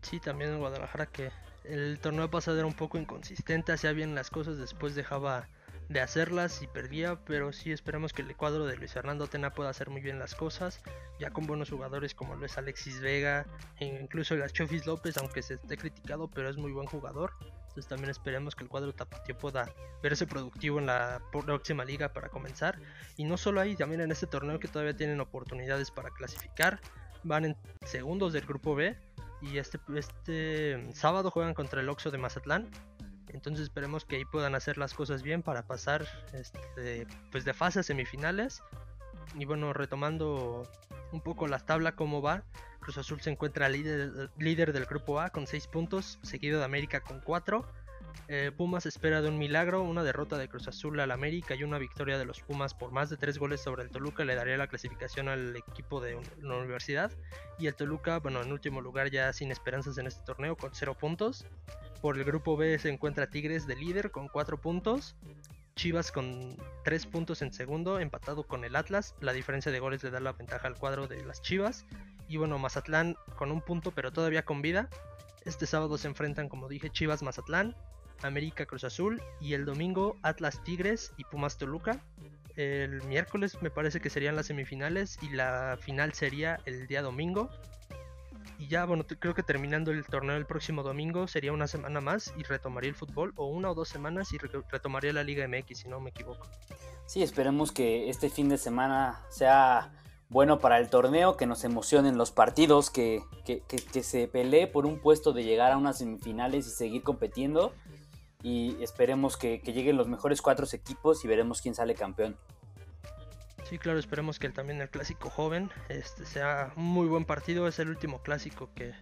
Sí, también en Guadalajara que el torneo pasado era un poco inconsistente, hacía bien las cosas, después dejaba de hacerlas y perdía, pero sí esperamos que el cuadro de Luis Fernando Tena pueda hacer muy bien las cosas, ya con buenos jugadores como lo es Alexis Vega, e incluso el Chofis López, aunque se esté criticado, pero es muy buen jugador. Entonces también esperemos que el cuadro tapatío pueda verse productivo en la próxima liga para comenzar. Y no solo ahí, también en este torneo que todavía tienen oportunidades para clasificar. Van en segundos del grupo B. Y este, este sábado juegan contra el Oxo de Mazatlán. Entonces esperemos que ahí puedan hacer las cosas bien para pasar este, pues de fase a semifinales. Y bueno, retomando un poco la tabla, cómo va. Cruz Azul se encuentra líder, líder del grupo A con 6 puntos, seguido de América con 4. Eh, Pumas espera de un milagro, una derrota de Cruz Azul al América y una victoria de los Pumas por más de 3 goles sobre el Toluca le daría la clasificación al equipo de la universidad. Y el Toluca, bueno, en último lugar ya sin esperanzas en este torneo con 0 puntos. Por el grupo B se encuentra Tigres de líder con 4 puntos. Chivas con 3 puntos en segundo, empatado con el Atlas. La diferencia de goles le da la ventaja al cuadro de las Chivas. Y bueno, Mazatlán con un punto, pero todavía con vida. Este sábado se enfrentan, como dije, Chivas Mazatlán, América Cruz Azul y el domingo Atlas Tigres y Pumas Toluca. El miércoles me parece que serían las semifinales y la final sería el día domingo. Y ya, bueno, creo que terminando el torneo el próximo domingo sería una semana más y retomaría el fútbol, o una o dos semanas y retomaría la Liga MX, si no me equivoco. Sí, esperemos que este fin de semana sea bueno para el torneo, que nos emocionen los partidos, que, se pelee por un puesto de llegar a unas semifinales y seguir compitiendo. Y esperemos que, lleguen los mejores cuatro equipos y veremos quién sale campeón. Sí, claro, esperemos que también el clásico joven este, sea un muy buen partido. Es el último clásico que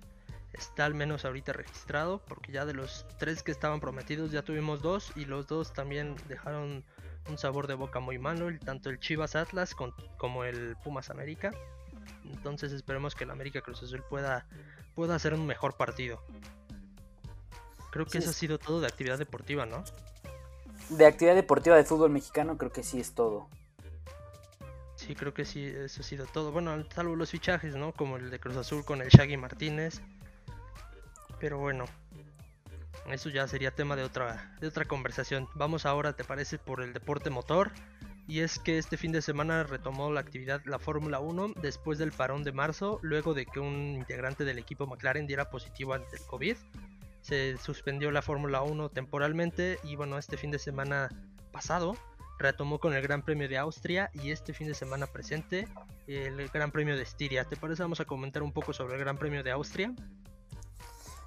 está al menos ahorita registrado, porque ya de los tres que estaban prometidos ya tuvimos dos y los dos también dejaron un sabor de boca muy malo, tanto el Chivas Atlas como el Pumas América. Entonces esperemos que el América Cruz Azul pueda, pueda hacer un mejor partido. Creo que eso ha sido todo de actividad deportiva, ¿no? De actividad deportiva de fútbol mexicano creo que sí es todo. Sí, creo que sí, eso ha sido todo. Bueno, salvo los fichajes, ¿no? Como el de Cruz Azul con el Shaggy Martínez. Pero bueno, eso ya sería tema de otra, de otra conversación. Vamos ahora, ¿te parece? Por el deporte motor. y es que este fin de semana retomó la actividad la Fórmula 1 después del parón de marzo, luego de que un integrante del equipo McLaren diera positivo ante el COVID. Se suspendió la Fórmula 1 temporalmente y bueno, este fin de semana pasado retomó con el Gran Premio de Austria y este fin de semana presente el Gran Premio de Estiria. ¿Te parece? Vamos a comentar un poco sobre el Gran Premio de Austria.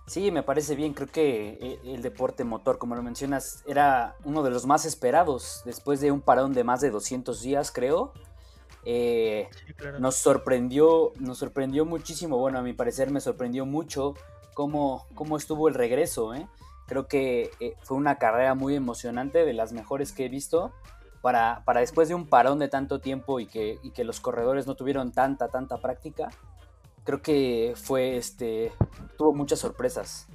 Sí, me parece bien. Creo que eh, el deporte motor, como lo mencionas, era uno de los más esperados después de un parón de más de 200 días, creo. Eh, nos sorprendió, nos sorprendió muchísimo. Bueno, a mi parecer me sorprendió mucho cómo, cómo estuvo el regreso. ¿eh? Creo que fue una carrera muy emocionante, de las mejores que he visto. Para, para después de un parón de tanto tiempo y que, y que los corredores no tuvieron tanta, tanta práctica, creo que fue este tuvo muchas sorpresas.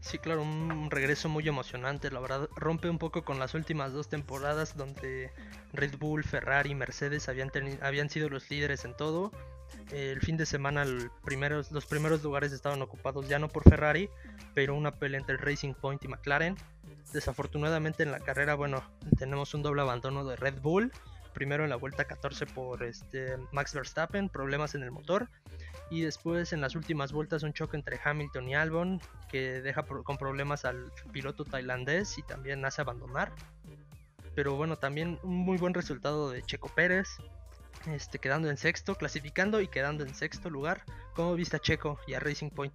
Sí, claro, un regreso muy emocionante, la verdad rompe un poco con las últimas dos temporadas donde Red Bull, Ferrari Mercedes habían, habían sido los líderes en todo. El fin de semana primeros, los primeros lugares estaban ocupados ya no por Ferrari, pero una pelea entre Racing Point y McLaren. Desafortunadamente en la carrera, bueno, tenemos un doble abandono de Red Bull. Primero en la vuelta 14 por este, Max Verstappen, problemas en el motor y después en las últimas vueltas un choque entre Hamilton y Albon que deja con problemas al piloto tailandés y también hace abandonar. Pero bueno, también un muy buen resultado de Checo Pérez, este, quedando en sexto, clasificando y quedando en sexto lugar. ¿Cómo viste a Checo y a Racing Point?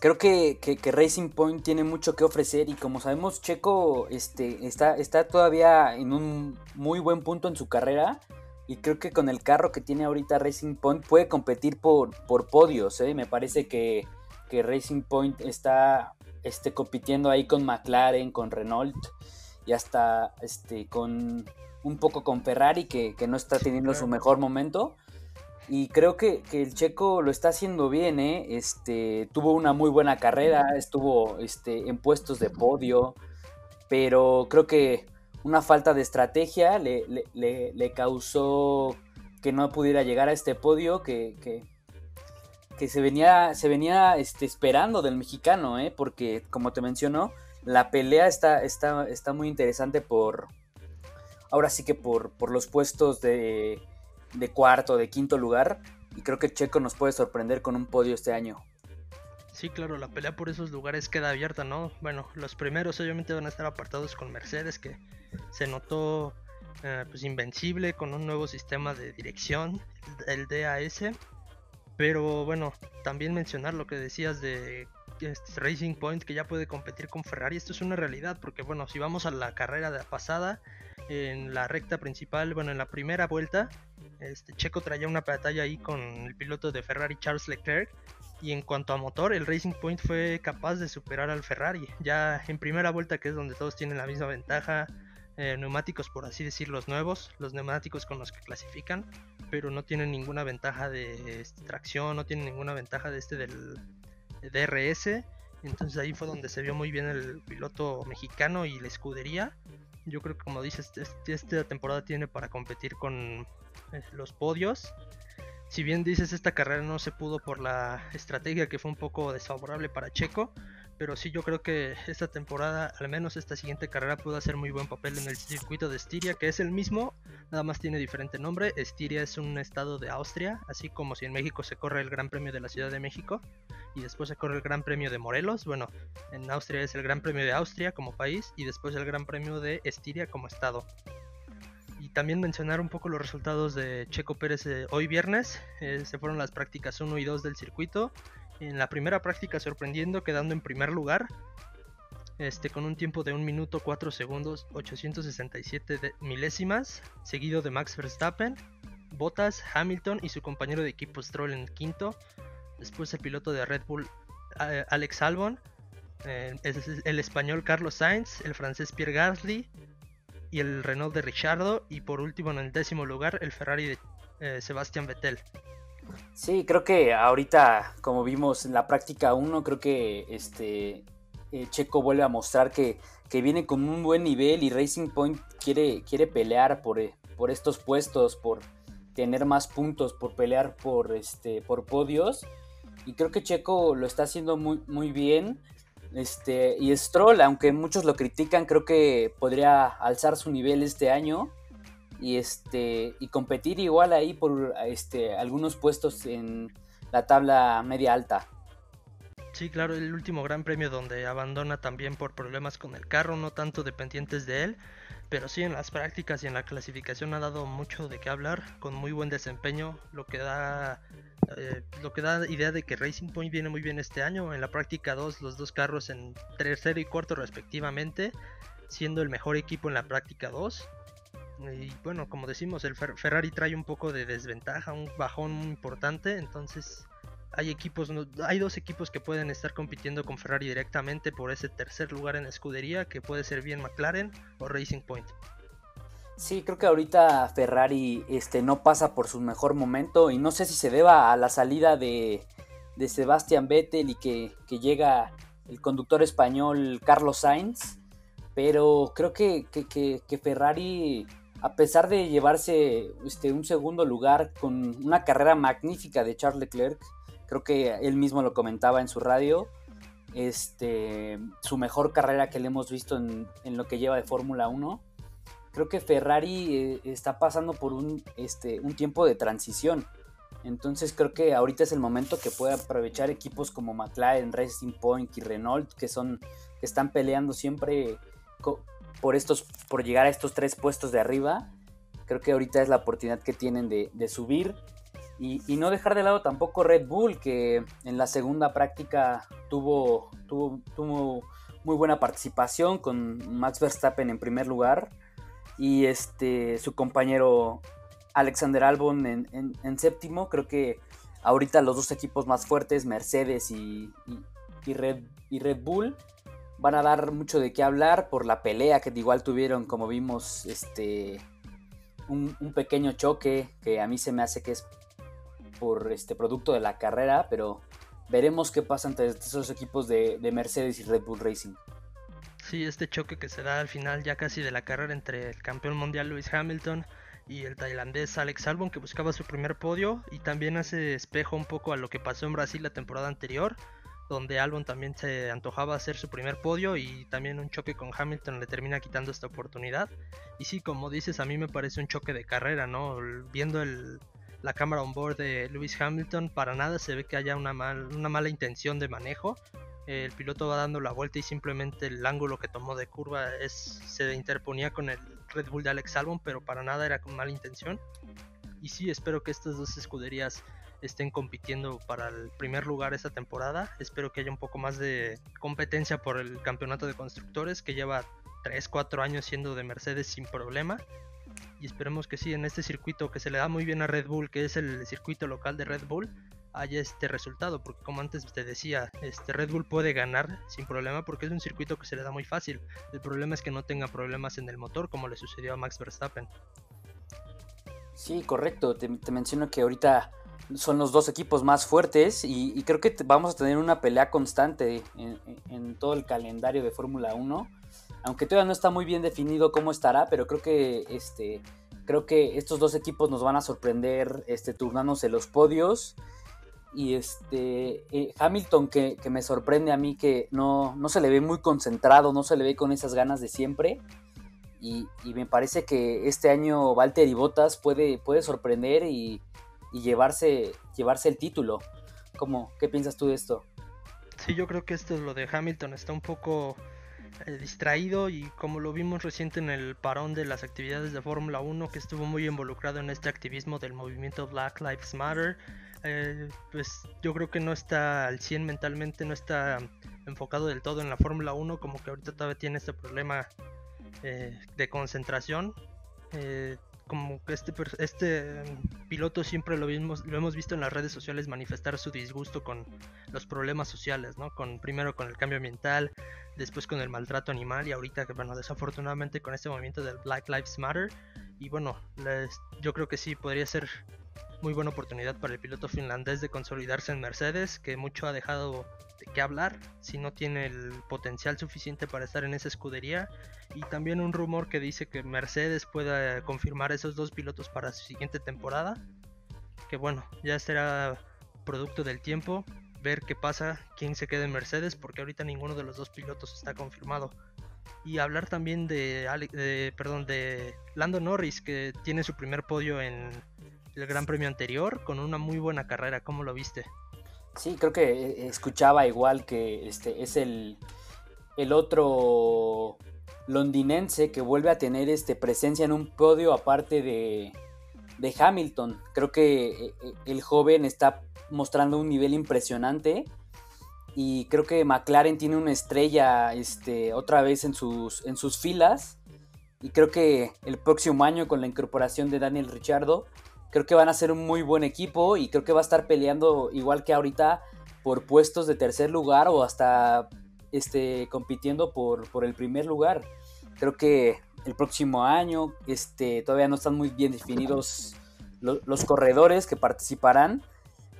Creo que, que, Racing Point tiene mucho que ofrecer y como sabemos Checo este, está, está todavía en un muy buen punto en su carrera y creo que con el carro que tiene ahorita Racing Point puede competir por, por podios. ¿eh? Me parece que, Racing Point está este, compitiendo ahí con McLaren, con Renault y hasta este, con un poco con Ferrari que, no está teniendo su mejor momento. Y creo que, el checo lo está haciendo bien, ¿eh? Este, tuvo una muy buena carrera, estuvo este, en puestos de podio, pero creo que una falta de estrategia le, le, causó que no pudiera llegar a este podio que, que, se venía, se venía este, esperando del mexicano, ¿eh? porque como te mencionó, la pelea está, está, está muy interesante por, ahora sí que por, por los puestos de, de cuarto, de quinto lugar, y creo que Checo nos puede sorprender con un podio este año. Sí, claro, la pelea por esos lugares queda abierta, ¿no? Bueno, los primeros obviamente van a estar apartados con Mercedes, que se notó eh, pues invencible con un nuevo sistema de dirección, el DAS. Pero bueno, también mencionar lo que decías de este Racing Point que ya puede competir con Ferrari. Esto es una realidad porque bueno, si vamos a la carrera de pasada, en la recta principal, bueno, en la primera vuelta, este Checo traía una batalla ahí con el piloto de Ferrari Charles Leclerc y en cuanto a motor, el Racing Point fue capaz de superar al Ferrari. Ya en primera vuelta, que es donde todos tienen la misma ventaja, eh, neumáticos por así decir los nuevos, los neumáticos con los que clasifican, pero no tienen ninguna ventaja de este, tracción, no tienen ninguna ventaja de este del DRS. Entonces ahí fue donde se vio muy bien el piloto mexicano y la escudería. Yo creo que como dices, esta temporada tiene para competir con eh, los podios. Si bien dices esta carrera no se pudo por la estrategia que fue un poco desfavorable para Checo, pero sí yo creo que esta temporada, al menos esta siguiente carrera, pudo hacer muy buen papel en el circuito de Estiria, que es el mismo, nada más tiene diferente nombre. Estiria es un estado de Austria, así como si en México se corre el Gran Premio de la Ciudad de México y después se corre el Gran Premio de Morelos. Bueno, en Austria es el Gran Premio de Austria como país y después el Gran Premio de Estiria como estado también mencionar un poco los resultados de Checo Pérez eh, hoy viernes. Eh, se fueron las prácticas 1 y 2 del circuito. En la primera práctica sorprendiendo, quedando en primer lugar. Este, con un tiempo de 1 minuto 4 segundos 867 milésimas, seguido de Max Verstappen, Bottas, Hamilton y su compañero de equipo Stroll en quinto. Después el piloto de Red Bull Alex Albon, eh, el español Carlos Sainz, el francés Pierre Gasly, y el Renault de Richardo y por último en el décimo lugar el Ferrari de eh, Vettel. Sí, creo que ahorita, como vimos en la práctica 1, creo que este eh, Checo vuelve a mostrar que, viene con un buen nivel y Racing Point quiere, quiere pelear por, eh, por estos puestos, por tener más puntos, por pelear por, este, por podios. Y creo que Checo lo está haciendo muy, muy bien. Este, y Stroll, aunque muchos lo critican, creo que podría alzar su nivel este año. Y este y competir igual ahí por este algunos puestos en la tabla media alta. Sí, claro, el último gran premio donde abandona también por problemas con el carro, no tanto dependientes de él, pero sí en las prácticas y en la clasificación ha dado mucho de qué hablar, con muy buen desempeño, lo que da eh, lo que da idea de que Racing Point viene muy bien este año. En la práctica 2, los dos carros en tercero y cuarto respectivamente, siendo el mejor equipo en la práctica 2. Y bueno, como decimos, el Ferrari trae un poco de desventaja, un bajón muy importante, entonces hay equipos, hay dos equipos que pueden estar compitiendo con Ferrari directamente por ese tercer lugar en escudería, que puede ser bien McLaren o Racing Point. Sí, creo que ahorita Ferrari este, no pasa por su mejor momento y no sé si se deba a la salida de, de Sebastian Vettel y que, llega el conductor español Carlos Sainz, pero creo que, que, Ferrari, a pesar de llevarse este, un segundo lugar con una carrera magnífica de Charles Leclerc, creo que él mismo lo comentaba en su radio, este, su mejor carrera que le hemos visto en, en lo que lleva de Fórmula 1 creo que Ferrari eh, está pasando por un, este, un tiempo de transición. Entonces creo que ahorita es el momento que puede aprovechar equipos como McLaren, Racing Point y Renault, que son, que están peleando siempre por estos, por llegar a estos tres puestos de arriba. Creo que ahorita es la oportunidad que tienen de, subir. Y, no dejar de lado tampoco Red Bull, que en la segunda práctica tuvo, tuvo, muy buena participación con Max Verstappen en primer lugar y este su compañero Alexander Albon en, séptimo. Creo que ahorita los dos equipos más fuertes, Mercedes y, Red, y Red Bull, van a dar mucho de qué hablar por la pelea que igual tuvieron, como vimos, este un, pequeño choque que a mí se me hace que es por este producto de la carrera, pero veremos qué pasa entre esos equipos de Mercedes y Red Bull Racing. Sí, este choque que se da al final ya casi de la carrera entre el campeón mundial Lewis Hamilton y el tailandés Alex Albon que buscaba su primer podio y también hace espejo un poco a lo que pasó en Brasil la temporada anterior donde Albon también se antojaba hacer su primer podio y también un choque con Hamilton le termina quitando esta oportunidad. Y sí como dices a mí me parece un choque de carrera no viendo el, la cámara on board de Lewis Hamilton para nada se ve que haya una, mal, una mala intención de manejo. El piloto va dando la vuelta y simplemente el ángulo que tomó de curva es, se interponía con el Red Bull de Alex Albon, pero para nada era con mala intención. Y sí, espero que estas dos escuderías estén compitiendo para el primer lugar esta temporada. Espero que haya un poco más de competencia por el campeonato de constructores que lleva 3-4 años siendo de Mercedes sin problema. Y esperemos que sí, en este circuito que se le da muy bien a Red Bull, que es el circuito local de Red Bull, haya este resultado, porque como antes te decía, este Red Bull puede ganar sin problema porque es un circuito que se le da muy fácil. El problema es que no tenga problemas en el motor como le sucedió a Max Verstappen. Sí, correcto. Te, menciono que ahorita son los dos equipos más fuertes y, creo que vamos a tener una pelea constante en, todo el calendario de Fórmula 1. Aunque todavía no está muy bien definido cómo estará, pero creo que este creo que estos dos equipos nos van a sorprender este turnándose los podios y este eh, Hamilton que, me sorprende a mí que no, no, se le ve muy concentrado, no se le ve con esas ganas de siempre. Y, me parece que este año Valtteri Bottas puede, puede sorprender y, llevarse, llevarse el título. ¿Cómo? ¿Qué piensas tú de esto? Sí, yo creo que esto es lo de Hamilton está un poco eh, distraído y como lo vimos reciente en el parón de las actividades de Fórmula 1 que estuvo muy involucrado en este activismo del movimiento Black Lives Matter eh, pues yo creo que no está al 100 mentalmente, no está enfocado del todo en la Fórmula 1, como que ahorita todavía tiene este problema eh, de concentración. Eh, como que este, este piloto siempre lo, vimos, lo hemos visto en las redes sociales manifestar su disgusto con los problemas sociales, ¿no? Con, primero con el cambio ambiental, después con el maltrato animal y ahorita, bueno, desafortunadamente con este movimiento del Black Lives Matter. Y bueno, yo creo que sí, podría ser muy buena oportunidad para el piloto finlandés de consolidarse en Mercedes, que mucho ha dejado de qué hablar, si no tiene el potencial suficiente para estar en esa escudería. Y también un rumor que dice que Mercedes pueda confirmar esos dos pilotos para su siguiente temporada. Que bueno, ya será producto del tiempo, ver qué pasa, quién se queda en Mercedes, porque ahorita ninguno de los dos pilotos está confirmado. Y hablar también de, perdón, de Lando Norris, que tiene su primer podio en el Gran Premio anterior con una muy buena carrera. ¿Cómo lo viste? Sí, creo que eh, escuchaba igual que este es el, el otro londinense que vuelve a tener este, presencia en un podio aparte de, de Hamilton. Creo que eh, eh, el joven está mostrando un nivel impresionante y creo que McLaren tiene una estrella este, otra vez en sus, en sus filas y creo que el próximo año con la incorporación de Daniel Richardo creo que van a ser un muy buen equipo y creo que va a estar peleando igual que ahorita por puestos de tercer lugar o hasta este, compitiendo por, por el primer lugar. Creo que el próximo año este, todavía no están muy bien definidos los corredores que participarán,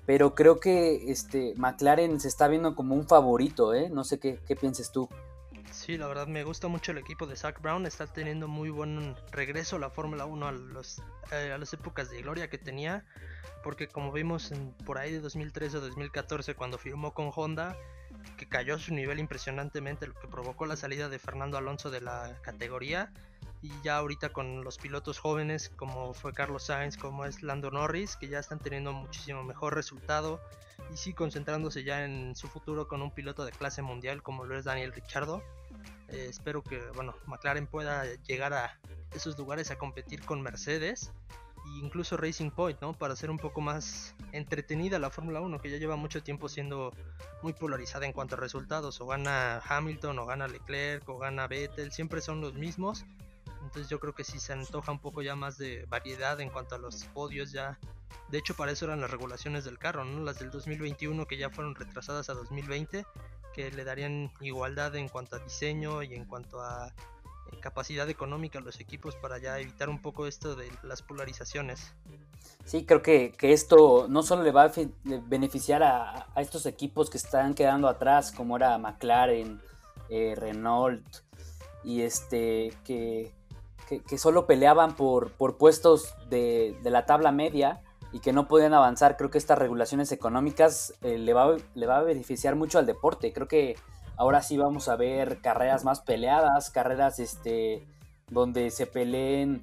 pero creo que este, McLaren se está viendo como un favorito, ¿eh? No sé qué, qué pienses tú. Sí, la verdad me gusta mucho el equipo de Zach Brown. Está teniendo muy buen regreso a la Fórmula 1 a, los, eh, a las épocas de gloria que tenía. Porque como vimos en, por ahí de 2013 o 2014 cuando firmó con Honda, que cayó su nivel impresionantemente, lo que provocó la salida de Fernando Alonso de la categoría. Y ya ahorita con los pilotos jóvenes como fue Carlos Sainz, como es Lando Norris, que ya están teniendo muchísimo mejor resultado. Y sí concentrándose ya en su futuro con un piloto de clase mundial como lo es Daniel Ricciardo. Eh, espero que bueno, McLaren pueda llegar a esos lugares a competir con Mercedes incluso Racing Point, ¿no? Para hacer un poco más entretenida la Fórmula 1, que ya lleva mucho tiempo siendo muy polarizada en cuanto a resultados. O gana Hamilton, o gana Leclerc, o gana Vettel, siempre son los mismos. Entonces yo creo que sí se antoja un poco ya más de variedad en cuanto a los podios ya. De hecho, para eso eran las regulaciones del carro, ¿no? Las del 2021 que ya fueron retrasadas a 2020, que le darían igualdad en cuanto a diseño y en cuanto a capacidad económica los equipos para ya evitar un poco esto de las polarizaciones. Sí, creo que, esto no solo le va a beneficiar a, estos equipos que están quedando atrás, como era McLaren, eh, Renault, y este que, que, solo peleaban por, por puestos de, la tabla media y que no podían avanzar. Creo que estas regulaciones económicas eh, le, va, le va a beneficiar mucho al deporte. Creo que Ahora sí vamos a ver carreras más peleadas, carreras este, donde se peleen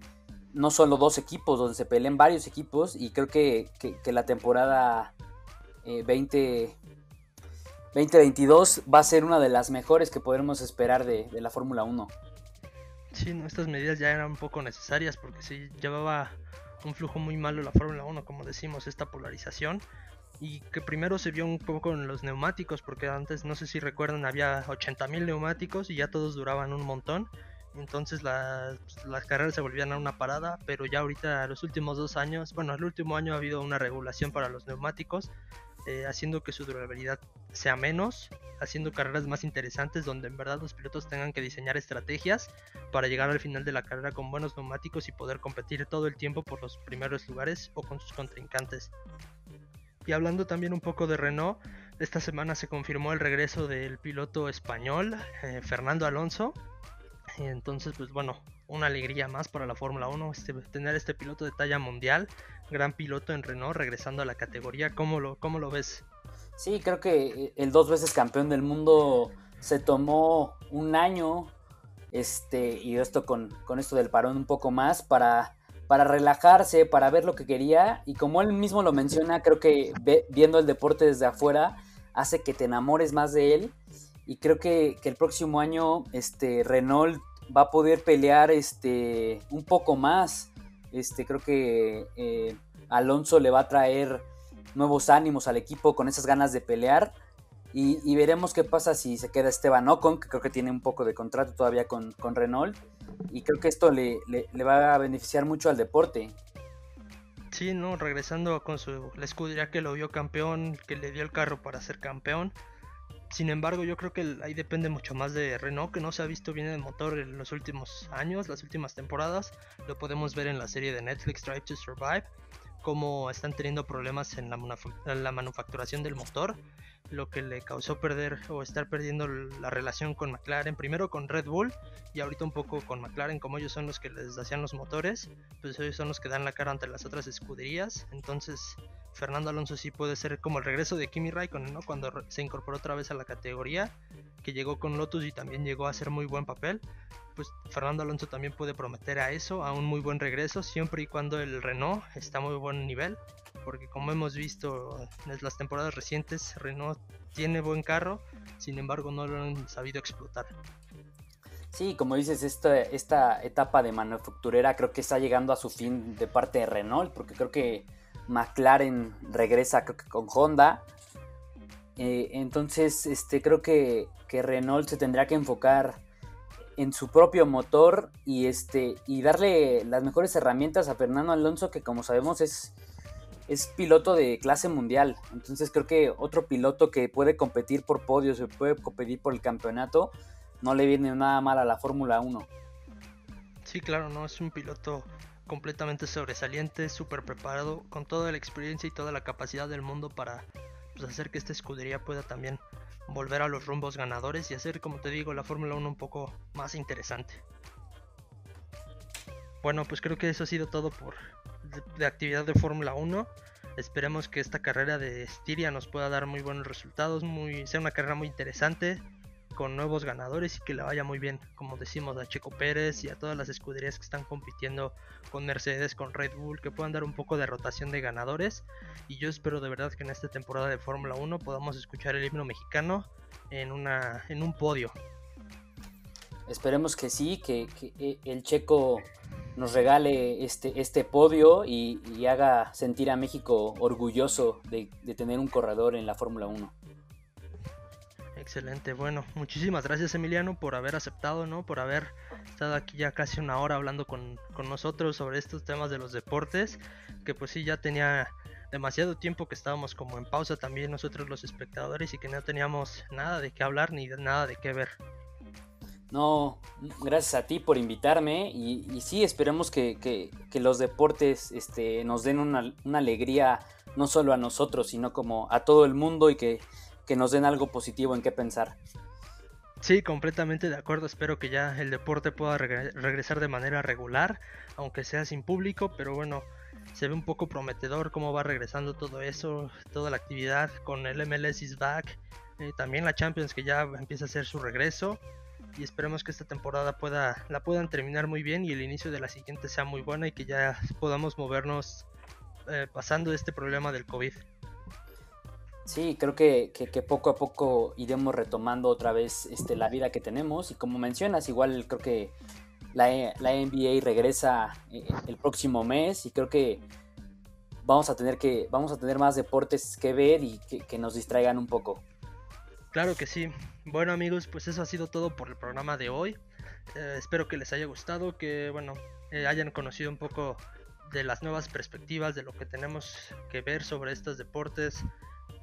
no solo dos equipos, donde se peleen varios equipos y creo que, la temporada 20, 2022 va a ser una de las mejores que podremos esperar de, de la Fórmula 1. Sí, no, estas medidas ya eran un poco necesarias porque sí llevaba un flujo muy malo la Fórmula 1, como decimos, esta polarización y que primero se vio un poco en los neumáticos, porque antes, no sé si recuerdan, había 80.000 neumáticos y ya todos duraban un montón. Entonces las, las carreras se volvían a una parada, pero ya ahorita los últimos dos años, bueno, el último año ha habido una regulación para los neumáticos, eh, haciendo que su durabilidad sea menos, haciendo carreras más interesantes donde en verdad los pilotos tengan que diseñar estrategias para llegar al final de la carrera con buenos neumáticos y poder competir todo el tiempo por los primeros lugares o con sus contrincantes. Y hablando también un poco de Renault, esta semana se confirmó el regreso del piloto español, eh, Fernando Alonso. Entonces, pues bueno, una alegría más para la Fórmula 1 este, tener este piloto de talla mundial, gran piloto en Renault, regresando a la categoría. ¿Cómo lo, cómo lo ves? Sí, creo que el dos veces campeón del mundo se tomó un año, este, y esto con, con esto del parón un poco más, para para relajarse, para ver lo que quería. Y como él mismo lo menciona, creo que viendo el deporte desde afuera hace que te enamores más de él. Y creo que, el próximo año este, Renault va a poder pelear este, un poco más. Este, creo que eh, Alonso le va a traer nuevos ánimos al equipo con esas ganas de pelear. Y, veremos qué pasa si se queda Esteban Ocon, que creo que tiene un poco de contrato todavía con, con Renault. Y creo que esto le, le, va a beneficiar mucho al deporte. Sí, no, regresando con su la escudería que lo vio campeón, que le dio el carro para ser campeón. Sin embargo, yo creo que ahí depende mucho más de Renault, que no se ha visto bien el motor en los últimos años, las últimas temporadas. Lo podemos ver en la serie de Netflix Drive to Survive, cómo están teniendo problemas en la, en la manufacturación del motor lo que le causó perder o estar perdiendo la relación con McLaren, primero con Red Bull y ahorita un poco con McLaren, como ellos son los que les hacían los motores, pues ellos son los que dan la cara ante las otras escuderías, entonces Fernando Alonso sí puede ser como el regreso de Kimi Raikkonen, ¿no? Cuando se incorporó otra vez a la categoría, que llegó con Lotus y también llegó a hacer muy buen papel. Pues Fernando Alonso también puede prometer a eso, a un muy buen regreso, siempre y cuando el Renault está a muy buen nivel. Porque como hemos visto en las temporadas recientes, Renault tiene buen carro, sin embargo no lo han sabido explotar. Sí, como dices, esta, esta etapa de manufacturera creo que está llegando a su fin de parte de Renault, porque creo que McLaren regresa con Honda. Eh, entonces, este, creo que, Renault se tendrá que enfocar en su propio motor y, este, y darle las mejores herramientas a Fernando Alonso, que como sabemos es, es piloto de clase mundial. Entonces creo que otro piloto que puede competir por podios, puede competir por el campeonato, no le viene nada mal a la Fórmula 1. Sí, claro, no es un piloto completamente sobresaliente, súper preparado, con toda la experiencia y toda la capacidad del mundo para pues, hacer que esta escudería pueda también volver a los rumbos ganadores y hacer, como te digo, la Fórmula 1 un poco más interesante. Bueno, pues creo que eso ha sido todo por de, actividad de Fórmula 1. Esperemos que esta carrera de Estiria nos pueda dar muy buenos resultados, muy, sea una carrera muy interesante, con nuevos ganadores y que le vaya muy bien, como decimos, a Checo Pérez y a todas las escuderías que están compitiendo con Mercedes, con Red Bull, que puedan dar un poco de rotación de ganadores. Y yo espero de verdad que en esta temporada de Fórmula 1 podamos escuchar el himno mexicano en, una, en un podio. Esperemos que sí, que, eh, el Checo nos regale este, este podio y, haga sentir a México orgulloso de, tener un corredor en la Fórmula 1. Excelente, bueno, muchísimas gracias Emiliano por haber aceptado, ¿no? Por haber estado aquí ya casi una hora hablando con, nosotros sobre estos temas de los deportes, que pues sí, ya tenía demasiado tiempo que estábamos como en pausa también nosotros los espectadores y que no teníamos nada de qué hablar ni nada de qué ver. No, gracias a ti por invitarme y, y sí, esperemos que, que, los deportes este, nos den una, alegría no solo a nosotros, sino como a todo el mundo y que que nos den algo positivo en qué pensar. Sí, completamente de acuerdo. Espero que ya el deporte pueda regresar de manera regular, aunque sea sin público, pero bueno, se ve un poco prometedor cómo va regresando todo eso, toda la actividad con el MLS is back, eh, también la Champions que ya empieza a hacer su regreso y esperemos que esta temporada pueda la puedan terminar muy bien y el inicio de la siguiente sea muy buena y que ya podamos movernos eh, pasando este problema del COVID. Sí, creo que, poco a poco iremos retomando otra vez este, la vida que tenemos y como mencionas, igual creo que la, la NBA regresa eh, el próximo mes y creo que vamos a tener que vamos a tener más deportes que ver y que, nos distraigan un poco. Claro que sí. Bueno amigos, pues eso ha sido todo por el programa de hoy. Eh, espero que les haya gustado, que bueno, eh, hayan conocido un poco de las nuevas perspectivas de lo que tenemos que ver sobre estos deportes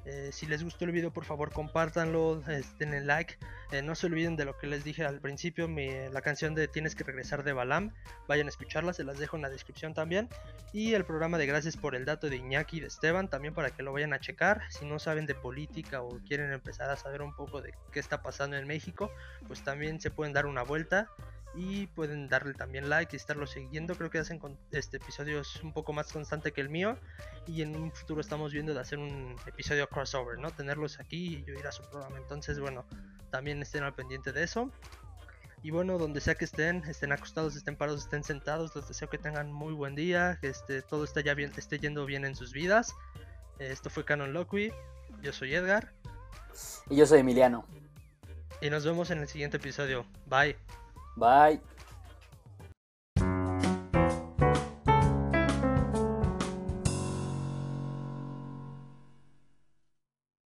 eh, si les gustó el video, por favor, compártanlo, denle like. Eh, no se olviden de lo que les dije al principio, la canción de Tienes que regresar de Balam. Vayan a escucharla, se las dejo en la descripción también. Y el programa de Gracias por el dato de Iñaki y de Esteban, también para que lo vayan a checar. Si no saben de política o quieren empezar a saber un poco de qué está pasando en México, pues también se pueden dar una vuelta y pueden darle también like y estarlo siguiendo. Creo que hacen este episodios un poco más constante que el mío y en un futuro estamos viendo de hacer un episodio crossover, ¿no? Tenerlos aquí y yo ir a su programa. Entonces, bueno, también estén al pendiente de eso. Y bueno, donde sea que estén, estén acostados, estén parados, estén sentados, les deseo que tengan muy buen día, que este, todo esté, ya bien, esté yendo bien en sus vidas. Esto fue Canon Loqui, yo soy Edgar. Y yo soy Emiliano. Y nos vemos en el siguiente episodio. Bye. Bye.